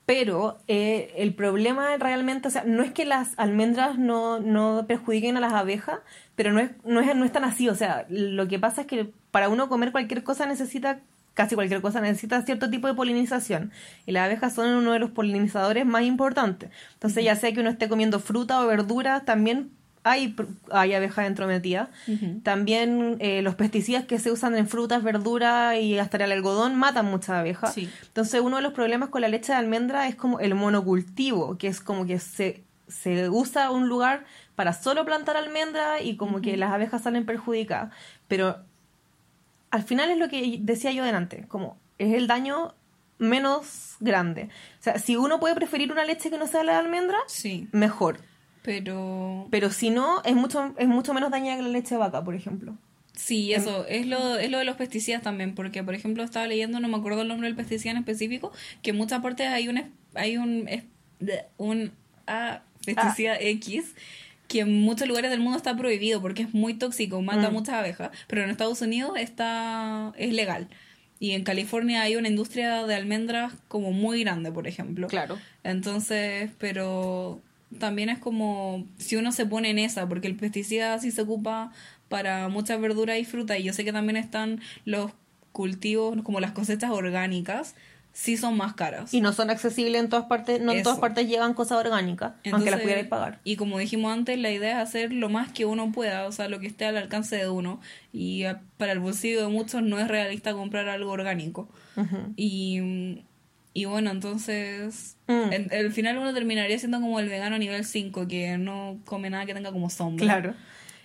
Pero eh, el problema realmente, o sea, no es que las almendras no, no perjudiquen a las abejas, pero no es, no, es, no es tan así. O sea, lo que pasa es que para uno comer cualquier cosa necesita, casi cualquier cosa necesita cierto tipo de polinización. Y las abejas son uno de los polinizadores más importantes. Entonces, ya sea que uno esté comiendo fruta o verdura, también hay, hay abejas entrometidas. También eh, los pesticidas que se usan en frutas, verduras y hasta el algodón matan muchas abejas. Sí. Entonces uno de los problemas con la leche de almendra es como el monocultivo, que es como que se, se usa un lugar para solo plantar almendra y como que las abejas salen perjudicadas. Pero al final es lo que decía yo delante, como es el daño menos grande. O sea, si uno puede preferir una leche que no sea la de almendra, Sí, mejor. Pero... Pero si no, es mucho, es mucho menos dañina que la leche de vaca, por ejemplo. Sí, eso, es lo, es lo de los pesticidas también, porque por ejemplo estaba leyendo, no me acuerdo el nombre del pesticida en específico, que en muchas partes hay un, hay un, un ah, pesticida X que en muchos lugares del mundo está prohibido porque es muy tóxico, mata Mm. muchas abejas, pero en Estados Unidos está es legal. Y en California hay una industria de almendras como muy grande, por ejemplo. Claro. Entonces, pero también es como si uno se pone en esa, porque el pesticida sí se ocupa para muchas verduras y frutas, y yo sé que también están los cultivos, como las cosechas orgánicas, sí son más caras. Y no son accesibles en todas partes, no en todas partes llegan cosas orgánicas, aunque las pudierais pagar. Y como dijimos antes, la idea es hacer lo más que uno pueda, o sea, lo que esté al alcance de uno. Y para el bolsillo de muchos no es realista comprar algo orgánico. Y mm, Y bueno, entonces, Mm. en- al final uno terminaría siendo como el vegano nivel 5, que no come nada que tenga como sombra. Claro.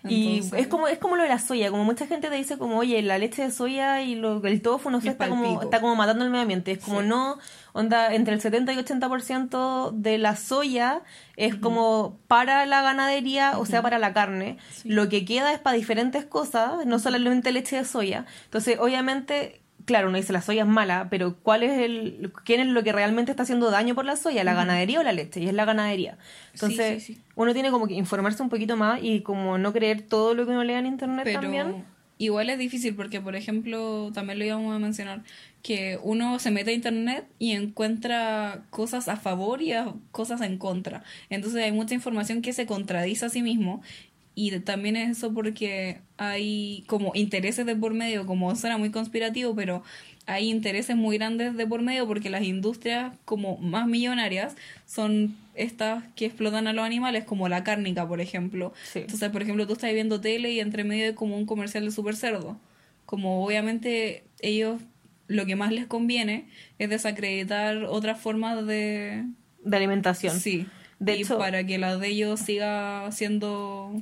Y es como es como lo de la soya, como mucha gente te dice como, oye, la leche de soya y lo, el tofu, no sé, Es está como, está como matando el medio ambiente. Es como Sí. no, onda, entre el 70 y 80% de la soya es como para la ganadería, o sea, para la carne. Sí. Lo que queda es para diferentes cosas, no solamente leche de soya. Entonces, obviamente... Claro, uno dice la soya es mala, pero ¿cuál es el, quién es lo que realmente está haciendo daño por la soya? ¿La ganadería o la leche? Y es la ganadería. Entonces, sí, sí. uno tiene como que informarse un poquito más y como no creer todo lo que uno lea en internet Pero también. igual es difícil porque, por ejemplo, también lo íbamos a mencionar, que uno se mete a internet y encuentra cosas a favor y a- cosas en contra. Entonces hay mucha información que se contradice a sí mismo. Y también es eso porque hay como intereses de por medio, como suena muy conspirativo, pero hay intereses muy grandes de por medio porque las industrias como más millonarias son estas que explotan a los animales, como la cárnica, por ejemplo. Sí. Entonces, por ejemplo, tú estás viendo tele y entre medio hay como un comercial de super cerdo. Como obviamente ellos lo que más les conviene es desacreditar otras formas de... De alimentación. Sí. De y hecho- para que la de ellos siga siendo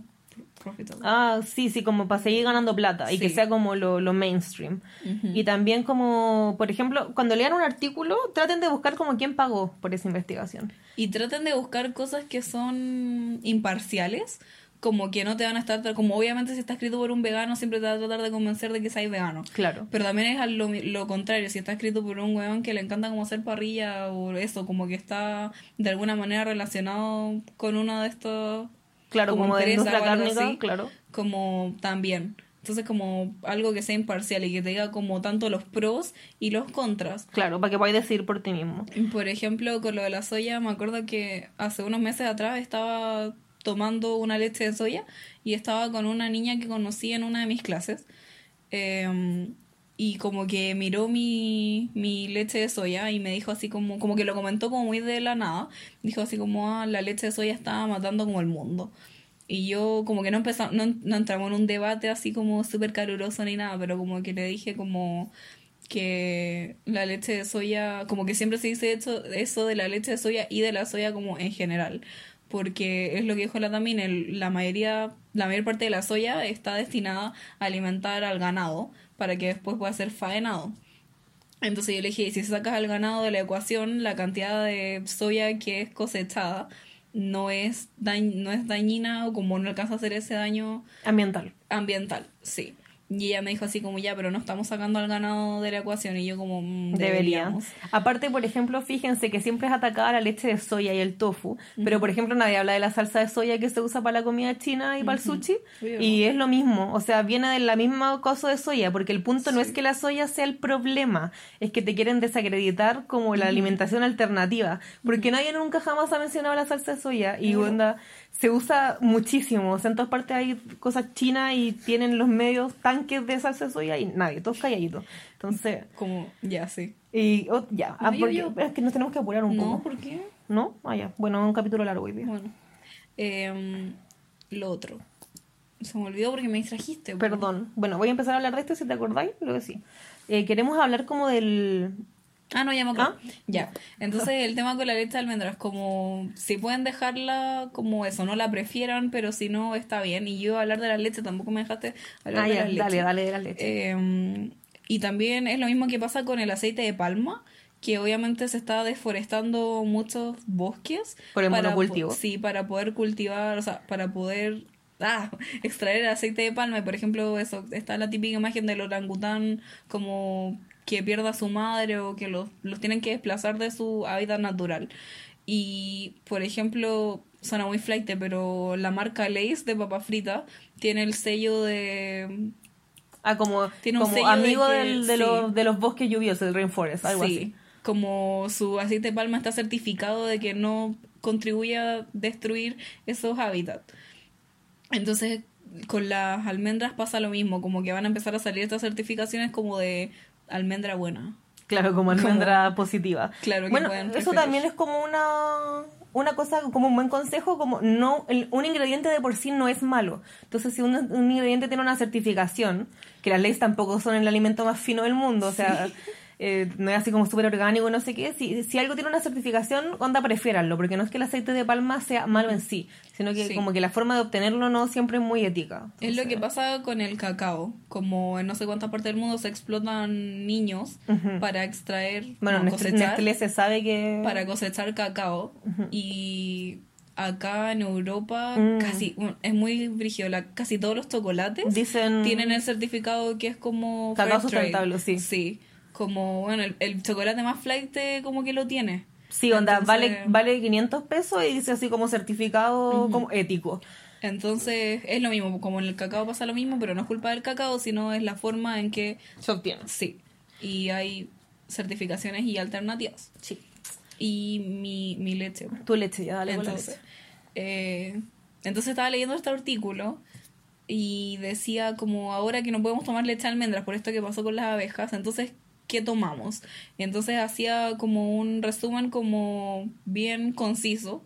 Ah, sí, sí, como para seguir ganando plata y que sea como lo, lo mainstream. Y también como, por ejemplo, cuando lean un artículo, traten de buscar como quién pagó por esa investigación. Y traten de buscar cosas que son imparciales, como que no te van a estar, como obviamente si está escrito por un vegano siempre te va a tratar de convencer de que seas vegano. Claro. Pero también es lo, lo contrario, si está escrito por un weón que le encanta como hacer parrilla o eso, como que está de alguna manera relacionado con uno de estos, Claro, como, de empresa industria cárnica, así, claro. como también. Entonces como algo que sea imparcial y que te diga como tanto los pros y los contras. Claro, para que podáis decidir por ti mismo. Por ejemplo, con lo de la soya, me acuerdo que hace unos meses atrás estaba tomando una leche de soya y estaba con una niña que conocí en una de mis clases. Eh, y como que miró mi, mi leche de soya y me dijo así como, como que lo comentó como muy de la nada. Dijo así como, ah, la leche de soya estaba matando como el mundo. Y yo como que no empezamos, no, no entramos en un debate así como súper caluroso ni nada, pero como que le dije como que la leche de soya, como que siempre se dice eso, eso de la leche de soya y de la soya como en general, porque es lo que dijo la también, la mayoría, la mayor parte de la soya está destinada a alimentar al ganado para que después pueda ser faenado. Entonces yo le dije, si sacas al ganado de la ecuación, la cantidad de soya que es cosechada no es, dañ- no es dañina o como no alcanza a hacer ese daño Ambiental. ambiental, sí. Y ella me dijo así como ya, pero no estamos sacando al ganado de la ecuación y yo como mm, Deberían. deberíamos. Aparte, por ejemplo, fíjense que siempre es atacada la leche de soya y el tofu, pero por ejemplo nadie habla de la salsa de soya que se usa para la comida china y para el sushi, y es lo mismo, o sea, viene de la misma cosa de soya, porque el punto no es que la soya sea el problema, es que te quieren desacreditar como la alimentación alternativa, porque nadie nunca jamás ha mencionado la salsa de soya y onda, se usa muchísimo, o sea, en todas partes hay cosas chinas y tienen los medios tanques de salsa de soya y nadie, todos calladitos. Entonces, Como, ya, sí. y oh, ya, ah, porque- yo- es que nos tenemos que apurar un No, poco. ¿por qué? ¿No? Ah, ya. Bueno, un capítulo largo hoy día. Bueno. Em, lo otro. Se me olvidó porque me distrajiste. po. Perdón. Bueno, voy a empezar a hablar de esto si te acordáis, luego sí. Eh, queremos hablar como del... Ah, no, ya me acuerdo. ¿Ah? Ya. Entonces, el tema con la leche de almendras, como si pueden dejarla como eso, no la prefieran, pero si no, está bien. Y yo hablar de las leches, tampoco me dejaste hablar Ah, de ya, las dale, dale de la leche. Eh, y también es lo mismo que pasa con el aceite de palma, que obviamente se está deforestando muchos bosques. Por el para po- Sí, para poder cultivar, o sea, para poder ah, extraer el aceite de palma. Y por ejemplo, eso está la típica imagen del orangután como que pierda a su madre o que los, los tienen que desplazar de su hábitat natural. Y, por ejemplo, suena muy flight, pero la marca Lay's de papa frita tiene el sello de ah, como, tiene un como sello de amigo que- del- de, sí. los, de los bosques lluviosos, el rainforest, algo sí, así. como su aceite de palma está certificado de que no contribuye a destruir esos hábitats. Entonces, con las almendras pasa lo mismo, como que van a empezar a salir estas certificaciones como de almendra buena. Claro, como almendra positiva. Claro, que bueno, pueden eso también es como una, una cosa, como un buen consejo, como no el- un ingrediente de por sí no es malo. Entonces, si un, un ingrediente tiene una certificación, que las leyes tampoco son el alimento más fino del mundo, o sea, eh, no es así como súper orgánico, no sé qué. Si, si algo tiene una certificación, onda, prefiéranlo, porque no es que el aceite de palma sea malo en sí, sino que Sí. como que la forma de obtenerlo no siempre es muy ética. Es lo que pasa con el cacao. Como en no sé cuántas partes del mundo se explotan niños para extraer, Bueno, no, Nestlé, cosechar, Nestlé se sabe que... para cosechar cacao. Y acá en Europa Mm. casi es muy brígido. la- casi todos los chocolates Dicen... tienen el certificado que es como Cacao fair trade. sustentable, sí. Sí. Como, bueno, el, el chocolate más flight como que lo tiene. Sí, onda, Entonces- vale, vale 500 pesos y dice así como certificado como ético. Entonces es lo mismo, como en el cacao pasa lo mismo, pero no es culpa del cacao, sino es la forma en que Se obtiene. sí. Y hay certificaciones y alternativas. Sí. Y mi, mi leche. Tu leche, ya dale con la Entonces, leche. eh, entonces estaba leyendo este artículo y decía como ahora que no podemos tomar leche de almendras por esto que pasó con las abejas, entonces, ¿qué tomamos? Entonces hacía como un resumen como bien conciso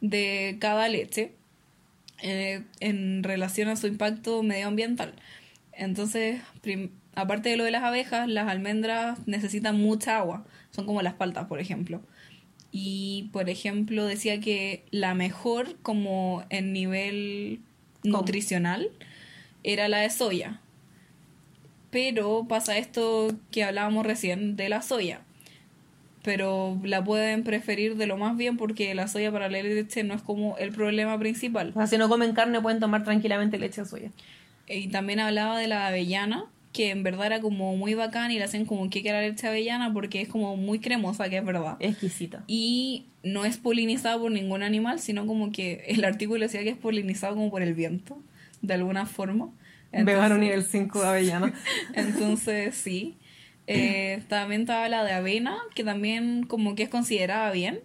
de cada leche eh, en relación a su impacto medioambiental. Entonces, aparte de lo de las abejas, las almendras necesitan mucha agua. Son como las paltas, por ejemplo. Y, por ejemplo, decía que la mejor como en nivel ¿Cómo? nutricional era la de soya. Pero pasa esto que hablábamos recién de la soya. Pero la pueden preferir de lo más bien porque la soya para la leche no es como el problema principal. O sea, si no comen carne pueden tomar tranquilamente leche de soya. Y también hablaba de la avellana, que en verdad era como muy bacán y le hacen como que era leche avellana porque es como muy cremosa, que es verdad. Exquisita. Y no es polinizada por ningún animal, sino como que el artículo decía que es polinizado como por el viento, de alguna forma. Vegano nivel 5 de avellana. Entonces, sí. Eh, también estaba la de avena, que también como que es considerada bien.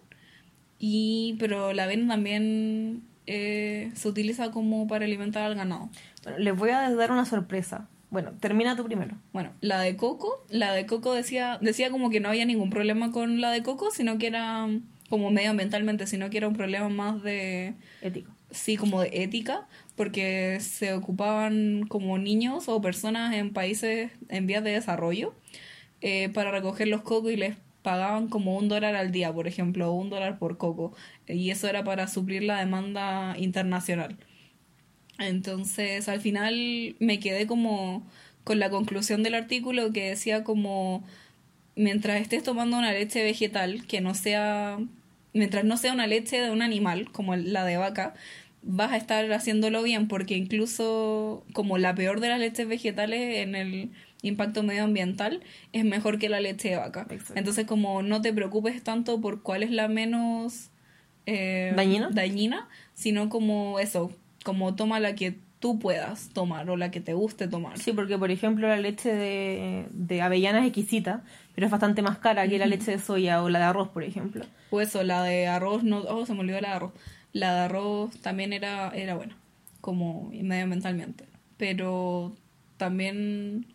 Y, pero la avena también eh, se utiliza como para alimentar al ganado. Bueno, les voy a dar una sorpresa. Bueno, termina tú primero. Bueno, la de coco, la de coco decía, decía como que no había ningún problema con la de coco, sino que era como medioambientalmente, sino que era un problema más de, Ético. sí, como de ética, porque se ocupaban como niños o personas en países en vías de desarrollo eh, para recoger los cocos y les pagaban como un dólar al día, por ejemplo, un dólar por coco, y eso era para suplir la demanda internacional. Entonces, al final me quedé como con la conclusión del artículo que decía como mientras estés tomando una leche vegetal que no sea mientras no sea una leche de un animal como la de vaca, vas a estar haciéndolo bien porque incluso como la peor de las leches vegetales en el impacto medioambiental es mejor que la leche de vaca. Exacto. Entonces como no te preocupes tanto por cuál es la menos eh, ¿Dañina? dañina, sino como eso, como toma la que tú puedas tomar o la que te guste tomar. Sí, porque por ejemplo la leche de, de avellana es exquisita, pero es bastante más cara que la leche de soya o la de arroz, por ejemplo. O eso, la de arroz, no, oh, se me olvidó la de arroz. La de arroz también era, era buena, como medioambientalmente. Pero también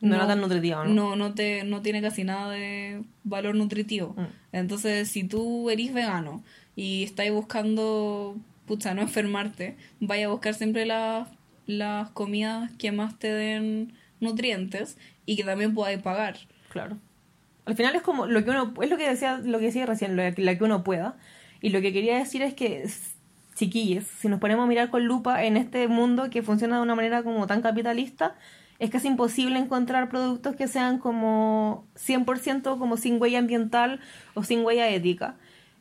No, era tan nutritiva, ¿no? no, no te, no tiene casi nada de valor nutritivo. Mm. Entonces, si tú eres vegano y estás buscando, pucha, no enfermarte, vaya a buscar siempre las, las comidas que más te den nutrientes y que también podáis pagar. Claro. Al final es como lo que uno, es lo que decía, lo que decía recién, lo la que uno pueda. Y lo que quería decir es que, chiquillos, si nos ponemos a mirar con lupa en este mundo que funciona de una manera como tan capitalista, es casi imposible encontrar productos que sean como 100% como sin huella ambiental o sin huella ética.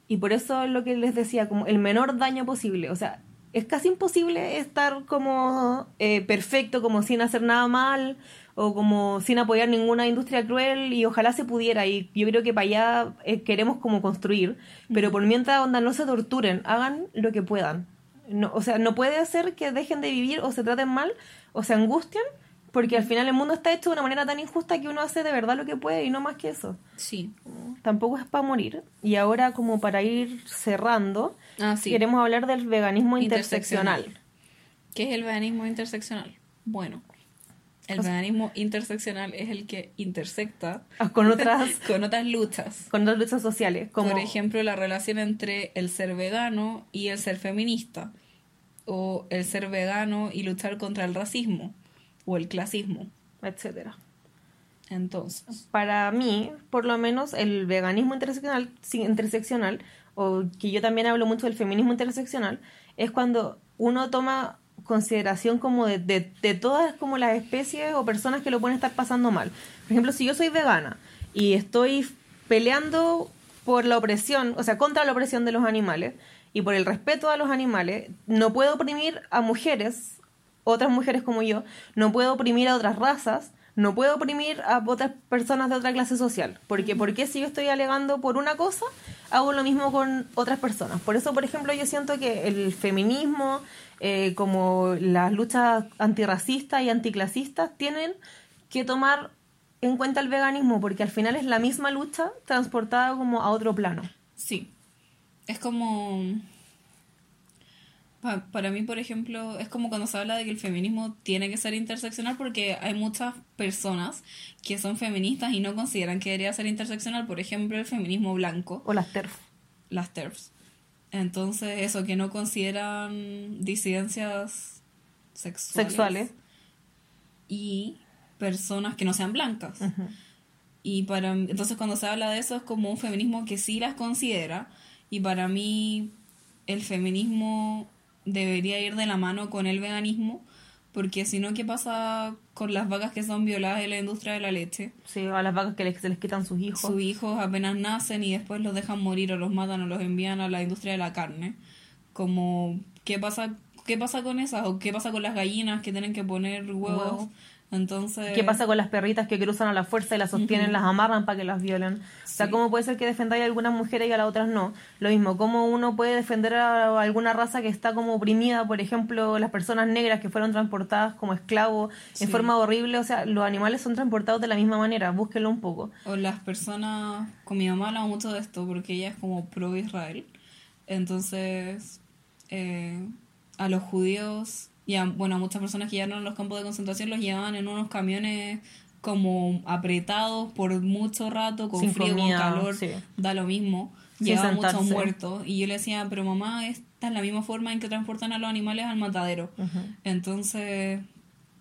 Y por eso es lo que les decía, como el menor daño posible. O sea, es casi imposible estar como eh, perfecto, como sin hacer nada mal o como sin apoyar ninguna industria cruel y ojalá se pudiera y yo creo que para allá eh, queremos como construir, pero por mientras onda no se torturen, hagan lo que puedan. No, o sea, no puede ser que dejen de vivir o se traten mal o se angustien porque al final el mundo está hecho de una manera tan injusta que uno hace de verdad lo que puede y no más que eso. Sí. Tampoco es para morir. Y ahora como para ir cerrando, Ah, sí. queremos hablar del veganismo Interseccional. interseccional. ¿Qué es el veganismo interseccional? Bueno, el O sea- veganismo interseccional es el que intersecta Ah, Con otras, con otras luchas. con otras luchas sociales, como Por ejemplo, la relación entre el ser vegano y el ser feminista. O el ser vegano y luchar contra el racismo. O el clasismo. etcétera. Entonces, Para mí, por lo menos, el veganismo interseccional, interseccional, o que yo también hablo mucho del feminismo interseccional, es cuando uno toma consideración como de, todas como las especies o personas que lo pueden estar pasando mal. Por ejemplo, si yo soy vegana y estoy peleando por la opresión, o sea, contra la opresión de los animales y por el respeto a los animales, no puedo oprimir a mujeres, otras mujeres como yo, no puedo oprimir a otras razas, no puedo oprimir a otras personas de otra clase social. Porque, ¿por qué si yo estoy alegando por una cosa, hago lo mismo con otras personas? Por eso, por ejemplo, yo siento que el feminismo, eh, como las luchas antirracistas y anticlasistas, tienen que tomar en cuenta el veganismo, porque al final es la misma lucha transportada como a otro plano. sí. Es como... pa- para mí, por ejemplo, es como cuando se habla de que el feminismo tiene que ser interseccional porque hay muchas personas que son feministas y no consideran que debería ser interseccional. Por ejemplo, el feminismo blanco. O las TERF. las TERFs. Entonces, eso, que no consideran disidencias sexuales. Sexuales. Y personas que no sean blancas. Y para entonces cuando se habla de eso es como un feminismo que sí las considera. Y para mí el feminismo debería ir de la mano con el veganismo. Porque si no, ¿qué pasa con las vacas que son violadas en la industria de la leche? Sí, a las vacas que les- se les quitan sus hijos. Sus hijos apenas nacen y después los dejan morir o los matan o los envían a la industria de la carne. Como, ¿qué pasa, qué pasa con esas? ¿O qué pasa con las gallinas que tienen que poner huevos? Huevos. Entonces... ¿Qué pasa con las perritas que cruzan a la fuerza y las sostienen, las amarran para que las violen? O sea. ¿cómo puede ser que defendáis a algunas mujeres y a las otras no? Lo mismo, ¿cómo uno puede defender a alguna raza que está como oprimida? Por ejemplo, las personas negras que fueron transportadas como esclavos Sí. en forma horrible. O sea, los animales son transportados de la misma manera. Búsquenlo un poco. O las personas, con mi mamá hablamos mucho de esto porque ella es como pro Israel. Entonces, eh, a los judíos y a, bueno, a muchas personas que llegaron a los campos de concentración los llevaban en unos camiones como apretados por mucho rato, con Sin frío, comida, con calor, sí. da lo mismo. Sin Llevaban muchos muertos. Y yo le decía, pero mamá, esta es la misma forma en que transportan a los animales al matadero. Entonces,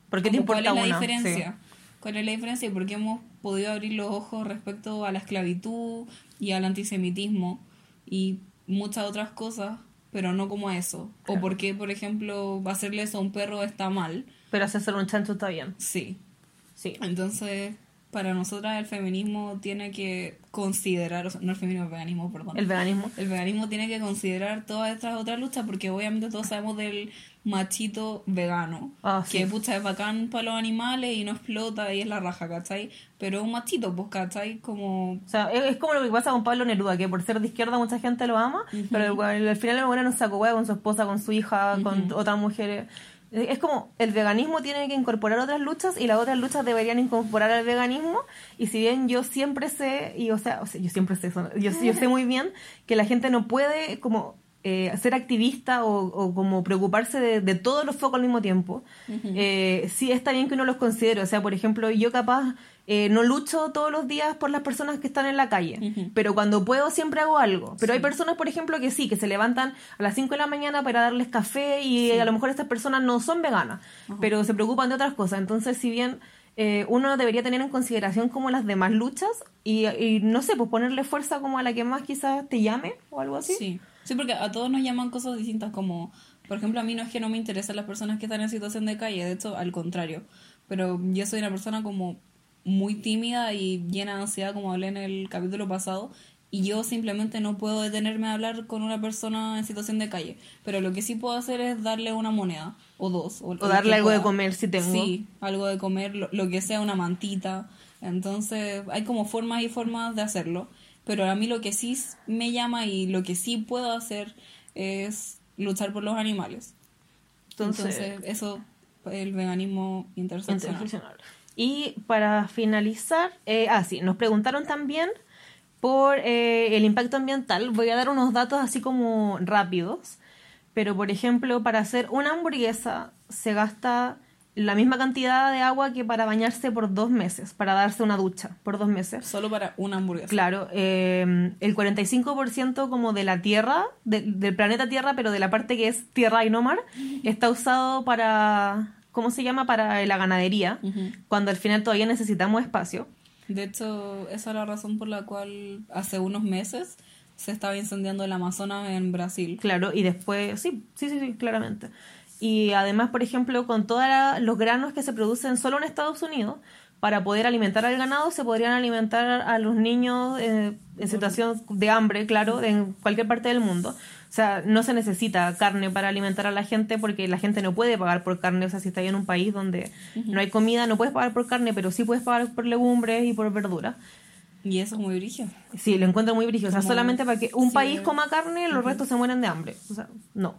¿Por qué te como, importa ¿Cuál es la una? diferencia? ¿Cuál es la diferencia? Y por qué hemos podido abrir los ojos respecto a la esclavitud y al antisemitismo y muchas otras cosas, pero no como a eso. O por qué, por ejemplo, hacerle eso a un perro está mal. Pero hacerse un chancho está bien. Sí. Sí. Entonces, para nosotras el feminismo tiene que considerar, o sea, no el feminismo, el veganismo, perdón. El veganismo. El veganismo tiene que considerar todas estas otras luchas porque obviamente todos sabemos del machito vegano. Ah, sí. Que pucha es bacán para los animales y no explota y es la raja, ¿cachai? Pero es un machito, pues, ¿cachai? Como... O sea, es, es como lo que pasa con Pablo Neruda, que por ser de izquierda mucha gente lo ama, pero weón- al final el bueno no saco hueá con su esposa, con su hija, con otras mujeres. Es es como el veganismo tiene que incorporar otras luchas y las otras luchas deberían incorporar al veganismo. Y si bien yo siempre sé, y o sea, o sea, yo siempre sé eso, yo, yo sé muy bien que la gente no puede como eh, ser activista o, o como preocuparse de, de todos los focos al mismo tiempo. Eh, sí está bien que uno los considere. O sea, por ejemplo, yo capaz eh, no lucho todos los días por las personas que están en la calle, pero cuando puedo siempre hago algo. Pero hay personas, por ejemplo, que sí, que se levantan a las 5 de la mañana para darles café y a lo mejor estas personas no son veganas, pero se preocupan de otras cosas. Entonces, si bien eh, uno debería tener en consideración como las demás luchas y, y no sé, pues ponerle fuerza como a la que más quizás te llame o algo así. Sí. Sí, porque a todos nos llaman cosas distintas como... Por ejemplo, a mí no es que no me interesen las personas que están en situación de calle, de hecho, al contrario. Pero yo soy una persona como muy tímida y llena de ansiedad, como hablé en el capítulo pasado, y yo simplemente no puedo detenerme a hablar con una persona en situación de calle. Pero lo que sí puedo hacer es darle una moneda, o dos. O, darle algo de comer si tengo. Sí, algo de comer, lo, lo que sea, una mantita. Entonces, hay como formas y formas de hacerlo. Pero a mí lo que sí me llama y lo que sí puedo hacer es luchar por los animales. Entonces, Entonces, eso, el veganismo interseccional. Interseccional. Y para finalizar, eh, ah, sí, nos preguntaron también por eh, el impacto ambiental. Voy a dar unos datos así como rápidos. Pero, por ejemplo, para hacer una hamburguesa se gasta la misma cantidad de agua que para bañarse por dos meses, para darse una ducha por dos meses. Solo para una hamburguesa. Claro, eh, el 45% como de la Tierra, de- del planeta Tierra, pero de la parte que es tierra y no mar, está usado para, ¿cómo se llama? Para la ganadería, cuando al final todavía necesitamos espacio. De hecho, esa es la razón por la cual hace unos meses se estaba incendiando el Amazonas en Brasil. Claro, y después, sí, sí, sí, sí, claramente. Y además, por ejemplo, con todos los granos que se producen solo en Estados Unidos, para poder alimentar al ganado se podrían alimentar a los niños eh, en situación de hambre, claro, en cualquier parte del mundo. O sea, no se necesita carne para alimentar a la gente porque la gente no puede pagar por carne. O sea, si está en un país donde no hay comida, no puedes pagar por carne, pero sí puedes pagar por legumbres y por verduras. Y eso es muy brillo. Sí, lo encuentro muy brillo. O sea, solamente para que un país coma carne, los restos se mueren de hambre. O sea, no.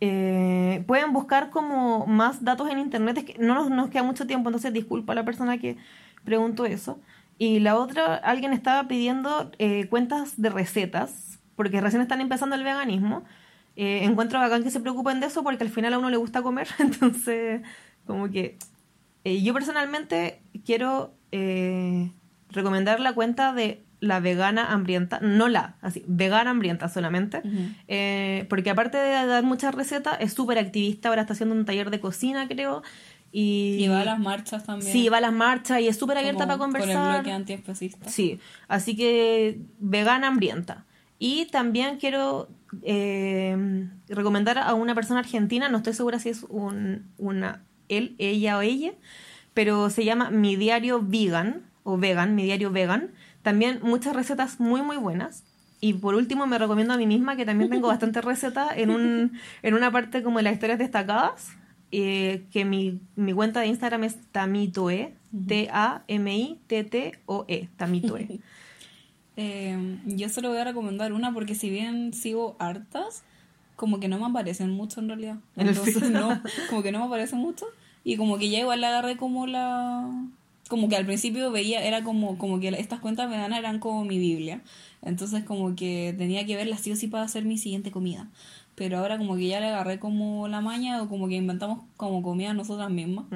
Eh, pueden buscar como más datos en internet. Es que no nos, nos queda mucho tiempo, entonces disculpa a la persona que preguntó eso. Y la otra, alguien estaba pidiendo eh, cuentas de recetas porque recién están empezando el veganismo. Eh, encuentro bacán que se preocupen de eso porque al final a uno le gusta comer. Entonces, como que eh, yo personalmente quiero eh, recomendar la cuenta de la vegana hambrienta, no la, así, vegana hambrienta solamente, porque aparte de dar muchas recetas, es súper activista, ahora está haciendo un taller de cocina, creo, y, y, va a las marchas también. Sí, va a las marchas y es súper abierta para conversar. Con el bloque antiespecista. Sí, así que vegana hambrienta. Y también quiero eh, recomendar a una persona argentina, no estoy segura si es un, una él, ella o ella, pero se llama Mi Diario Vegan o Vegan, Mi Diario Vegan. También muchas recetas muy muy buenas. Y por último me recomiendo a mí misma que también tengo bastantes recetas en, un, en una parte como de las historias destacadas, eh, que mi, mi, cuenta de Instagram es tamitoe, T-A-M-I-T-T-O-E, tamitoe. Eh, yo solo voy a recomendar una porque si bien sigo hartas, como que no me aparecen mucho en realidad. Entonces no, como que no me aparecen mucho. Y como que ya igual la agarré como la... Como que al principio veía, era como, como que estas cuentas veganas eran como mi Biblia. Entonces como que tenía que verlas sí o sí para hacer mi siguiente comida. Pero ahora como que ya le agarré como la maña o como que inventamos como comida nosotras mismas.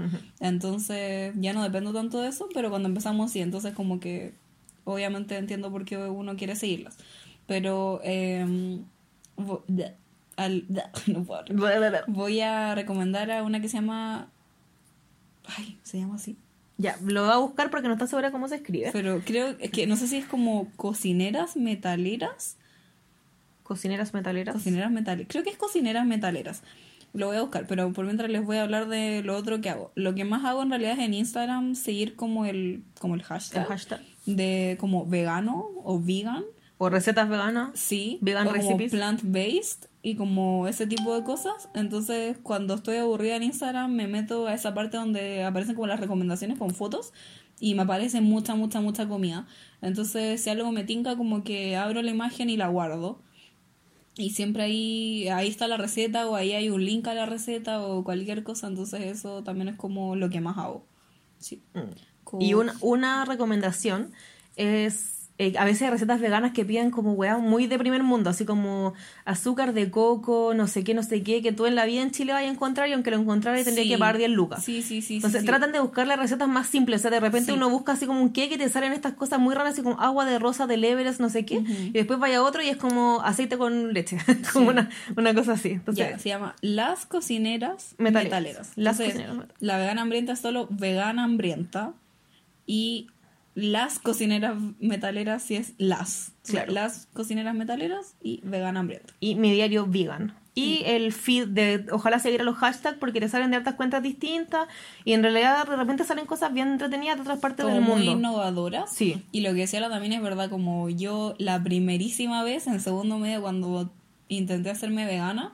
Entonces ya no dependo tanto de eso, pero cuando empezamos sí, entonces como que obviamente entiendo por qué uno quiere seguirlas. Pero eh, voy a recomendar a una que se llama... Ay, se llama así. Ya, lo voy a buscar porque no está segura cómo se escribe. Pero creo que no sé si es como cocineras metaleras. Cocineras metaleras. Cocineras metaleras. Creo que es cocineras metaleras. Lo voy a buscar, pero por mientras les voy a hablar de lo otro que hago. Lo que más hago en realidad es en Instagram seguir como el, como el hashtag. El hashtag de como vegano o vegan. O recetas veganas. Sí. Vegan recipes. plant-based y como ese tipo de cosas. Entonces, cuando estoy aburrida en Instagram, me meto a esa parte donde aparecen como las recomendaciones con fotos y me aparece mucha, mucha, mucha comida. Entonces, si algo me tinca, como que abro la imagen y la guardo. Y siempre ahí, ahí está la receta o ahí hay un link a la receta o cualquier cosa. Entonces, eso también es como lo que más hago. Sí. Mm. Y una, una recomendación es eh, a veces hay recetas veganas que piden como weá muy de primer mundo, así como azúcar de coco, no sé qué, no sé qué, que tú en la vida en Chile vayas a encontrar y aunque lo encontraras tendrías que pagar 10 lucas. Sí, sí, sí. Entonces tratan de buscar las recetas más simples, o sea, de repente uno busca así como un qué y te salen estas cosas muy raras, así como agua de rosa de Everest, no sé qué, y después vaya otro y es como aceite con leche, como una, una, cosa así. Entonces, se llama Las Cocineras Metaleras. Las cocineras La vegana hambrienta es solo vegana hambrienta y las cocineras metaleras si es las. Las cocineras metaleras y vegana hambrienta. Y mi diario vegan. Y el feed de ojalá seguir a los hashtags porque te salen de hartas cuentas distintas y en realidad de repente salen cosas bien entretenidas de otras partes del mundo. Muy innovadoras. Sí. Y lo que decía también es verdad, como yo la primerísima vez en segundo medio cuando intenté hacerme vegana,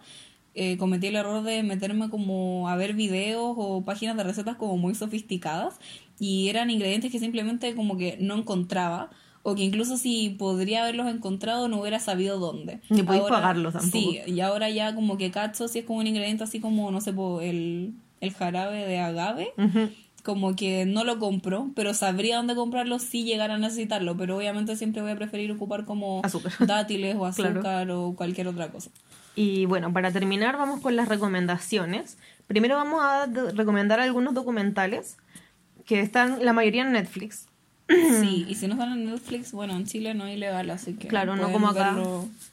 eh, cometí el error de meterme como a ver videos o páginas de recetas como muy sofisticadas y eran ingredientes que simplemente como que no encontraba o que incluso si podría haberlos encontrado no hubiera sabido dónde. Ni podéis pagarlos tampoco. Sí, y ahora ya como que cacho si es como un ingrediente así como, no sé, el, el jarabe de agave. Como que no lo compro, pero sabría dónde comprarlo si llegara a necesitarlo. Pero obviamente siempre voy a preferir ocupar como dátiles o azúcar o cualquier otra cosa. Y bueno, para terminar vamos con las recomendaciones. Primero vamos a recomendar algunos documentales que están la mayoría en Netflix. Sí, y si no están en Netflix, bueno, en Chile no es ilegal, así que. Claro, no como acá.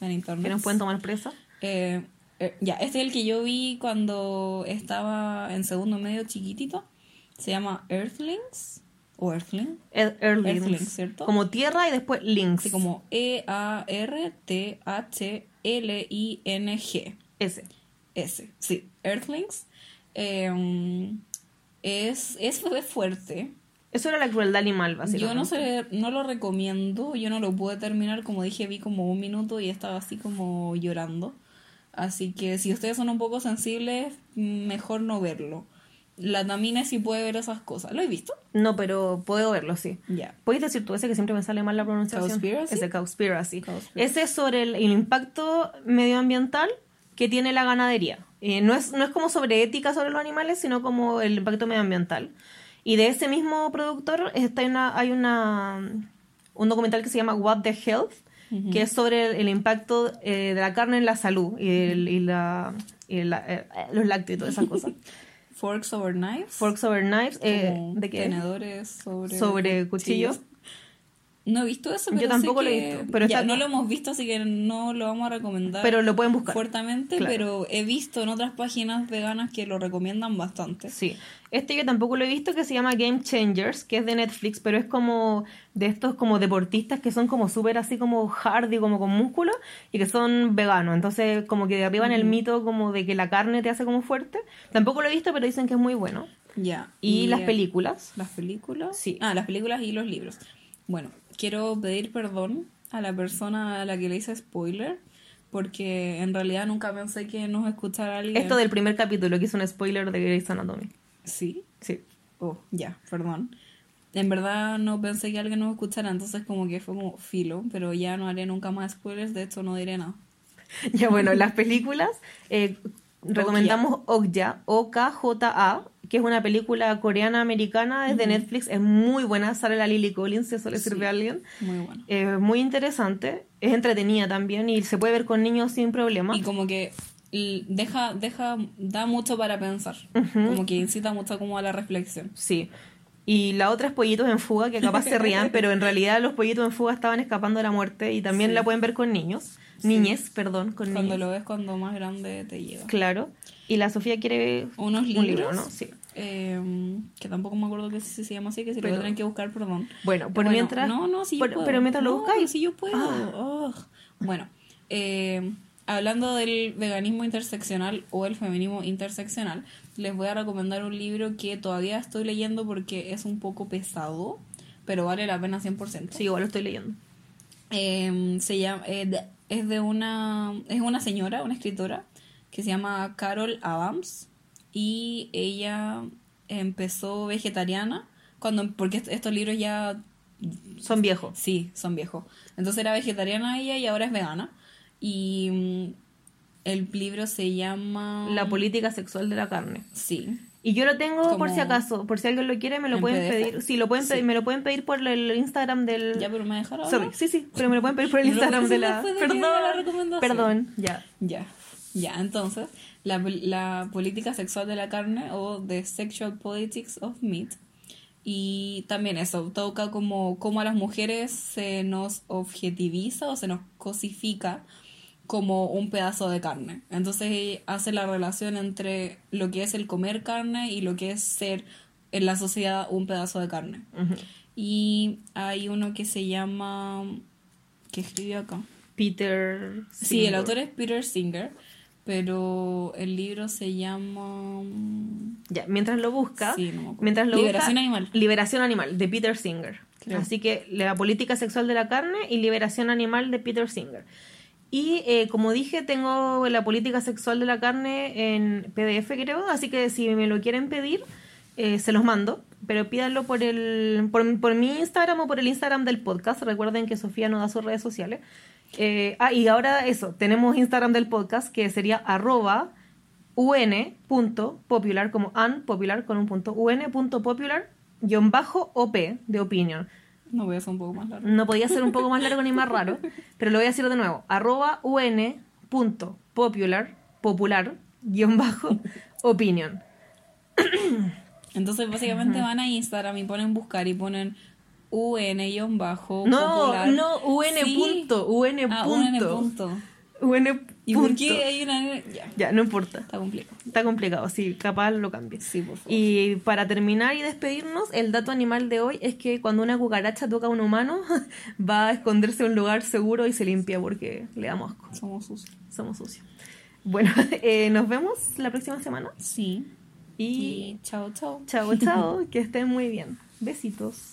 En internet. Que nos pueden tomar presa. Eh, eh, ya, este es el que yo vi cuando estaba en segundo medio chiquitito. Se llama Earthlings. O Earthling. Ear- Earthlings. Earthlings, ¿cierto? Como tierra y después links. Así como E E-A-R-T-H-L-I-N-G. Ese. S. Sí, Earthlings. Eh, es, es fue fuerte. Eso era la crueldad animal, básicamente. Yo no sé, no lo recomiendo, yo no lo pude terminar, como dije, vi como un minuto y estaba así como llorando. Así que si ustedes son un poco sensibles, mejor no verlo. La Tamina sí puede ver esas cosas. ¿Lo he visto? No, pero puedo verlo, sí. Ya. ¿Puedes decir tú ese que siempre me sale mal la pronunciación? Cowspiracy? Cowspiracy. Ese es sobre el, el impacto medioambiental que tiene la ganadería. Eh, no, es, no es como sobre ética sobre los animales, sino como el impacto medioambiental. Y de ese mismo productor está una, hay una, un documental que se llama What the Health, que es sobre el, el impacto eh, de la carne en la salud y, el- y la, y la- eh, los lácteos y todas esas cosas. Forks over knives. Forks over knives, eh, ¿de qué? Tenedores sobre... Sobre cuchillos. No he visto eso, Yo pero tampoco sé lo he visto, pero ya, no lo hemos visto, así que no lo vamos a recomendar. Pero lo pueden buscar. fuertemente, Claro. pero he visto en otras páginas veganas que lo recomiendan bastante. Sí. Este yo tampoco lo he visto que se llama Game Changers, que es de Netflix, pero es como de estos como deportistas que son como súper así como hard y como con músculo y que son veganos. Entonces como que derriban el mito como de que la carne te hace como fuerte. Tampoco lo he visto, pero dicen que es muy bueno. Ya. Y, las películas. ¿Las películas? Sí. Ah, las películas y los libros. Bueno, quiero pedir perdón a la persona a la que le hice spoiler, porque en realidad nunca pensé que nos escuchara alguien. Esto del primer capítulo que hizo un spoiler de Grey's Anatomy. Sí. Sí. Oh, ya, perdón. En verdad no pensé que alguien nos escuchara, entonces como que fue como filo, pero ya no haré nunca más spoilers, de hecho no diré nada. Ya bueno, las películas, eh, recomendamos Okja, O-K-J-A, que es una película coreana-americana, es de Netflix, es muy buena, sale la Lily Collins, si eso le sirve Sí. a alguien. Muy bueno. Eh, muy interesante, es entretenida también y se puede ver con niños sin problema. Y como que deja, deja, da mucho para pensar. Como que incita mucho como a la reflexión. Sí. Y la otra es Pollitos en Fuga, que capaz se rían, pero en realidad los Pollitos en Fuga estaban escapando de la muerte y también Sí. la pueden ver con niños. Niñez, perdón, con Cuando niños. lo ves cuando más grande te llega. Claro. Y la Sofía quiere Unos un libros. libro, ¿no? Sí. Eh, que tampoco me acuerdo que se llama así, que si lo Pero- tener que buscar, perdón. Bueno, por Bueno, mientras... No, no, sí yo puedo. Pero mientras lo No, buscáis... sí yo puedo. Ah. Bueno, eh, hablando del veganismo interseccional o el feminismo interseccional, les voy a recomendar un libro que todavía estoy leyendo porque es un poco pesado, pero vale la pena 100%. Sí, igual lo estoy leyendo. Eh, se llama, eh, es de una, es una señora, una escritora, que se llama Carol Adams y ella empezó vegetariana cuando, porque est- estos libros ya, Son viejos. sí, son viejos. Entonces era vegetariana ella y ahora es vegana. Y mm, el libro se llama... La política sexual de la carne. Sí. Y yo lo tengo por Como- si acaso, por si alguien lo quiere, me lo ¿En pueden PDF? pedir. Sí, lo pueden Sí. pedir, me lo pueden pedir por el Instagram del. Ya, pero me dejaron Sorry, sí, sí, pero me lo pueden pedir por el Instagram de la. Perdón, la recomendación. perdón, ya. Ya, ya, entonces, la, la política sexual de la carne o The Sexual Politics of Meat. Y también eso, toca como cómo a las mujeres se nos objetiviza o se nos cosifica como un pedazo de carne. Entonces hace la relación entre lo que es el comer carne y lo que es ser en la sociedad un pedazo de carne. Ujú. Y Y hay uno que se llama... que escribió acá? Peter. Sí, el Singer. autor es Peter Singer, pero el libro se llama... mm, Ya, mientras lo busca. Sí, no mientras lo Liberación busca, Animal. Liberación Animal, de Peter Singer. Creo. Así que la política sexual de la carne y liberación animal de Peter Singer. Y eh, como dije, tengo la política sexual de la carne en PDF, creo. Así que si me lo quieren pedir, eh, se los mando. Pero pídanlo por, el, por, por mi Instagram o por el Instagram del podcast. Recuerden que Sofía nos da sus redes sociales. Eh, ah, y ahora eso, tenemos Instagram del podcast que sería arroba un.popular, como unpopular con un punto, un.popular guion bajo op de opinion. No voy a hacer un poco más largo. No podía ser un poco más largo ni más raro, pero lo voy a decir de nuevo. Arroba un.popular, popular, guion bajo, opinion. Entonces básicamente van a Instagram y ponen buscar y ponen UN-bajo No, no, un Sí. punto, un Ah, punto. UN punto. UN ¿Y por Punto. qué hay una? Ya, Ya, no importa. está complicado. Está complicado, sí, capaz lo cambie. Sí, por favor. Y para terminar y despedirnos, el dato animal de hoy es que cuando una cucaracha toca a un humano, va a esconderse en un lugar seguro y se limpia porque le damos asco. Somos sucios. Somos sucios. Bueno, eh, nos vemos la próxima semana. Sí. Y Y chao, chao. chao, chao, que estén muy bien. Besitos.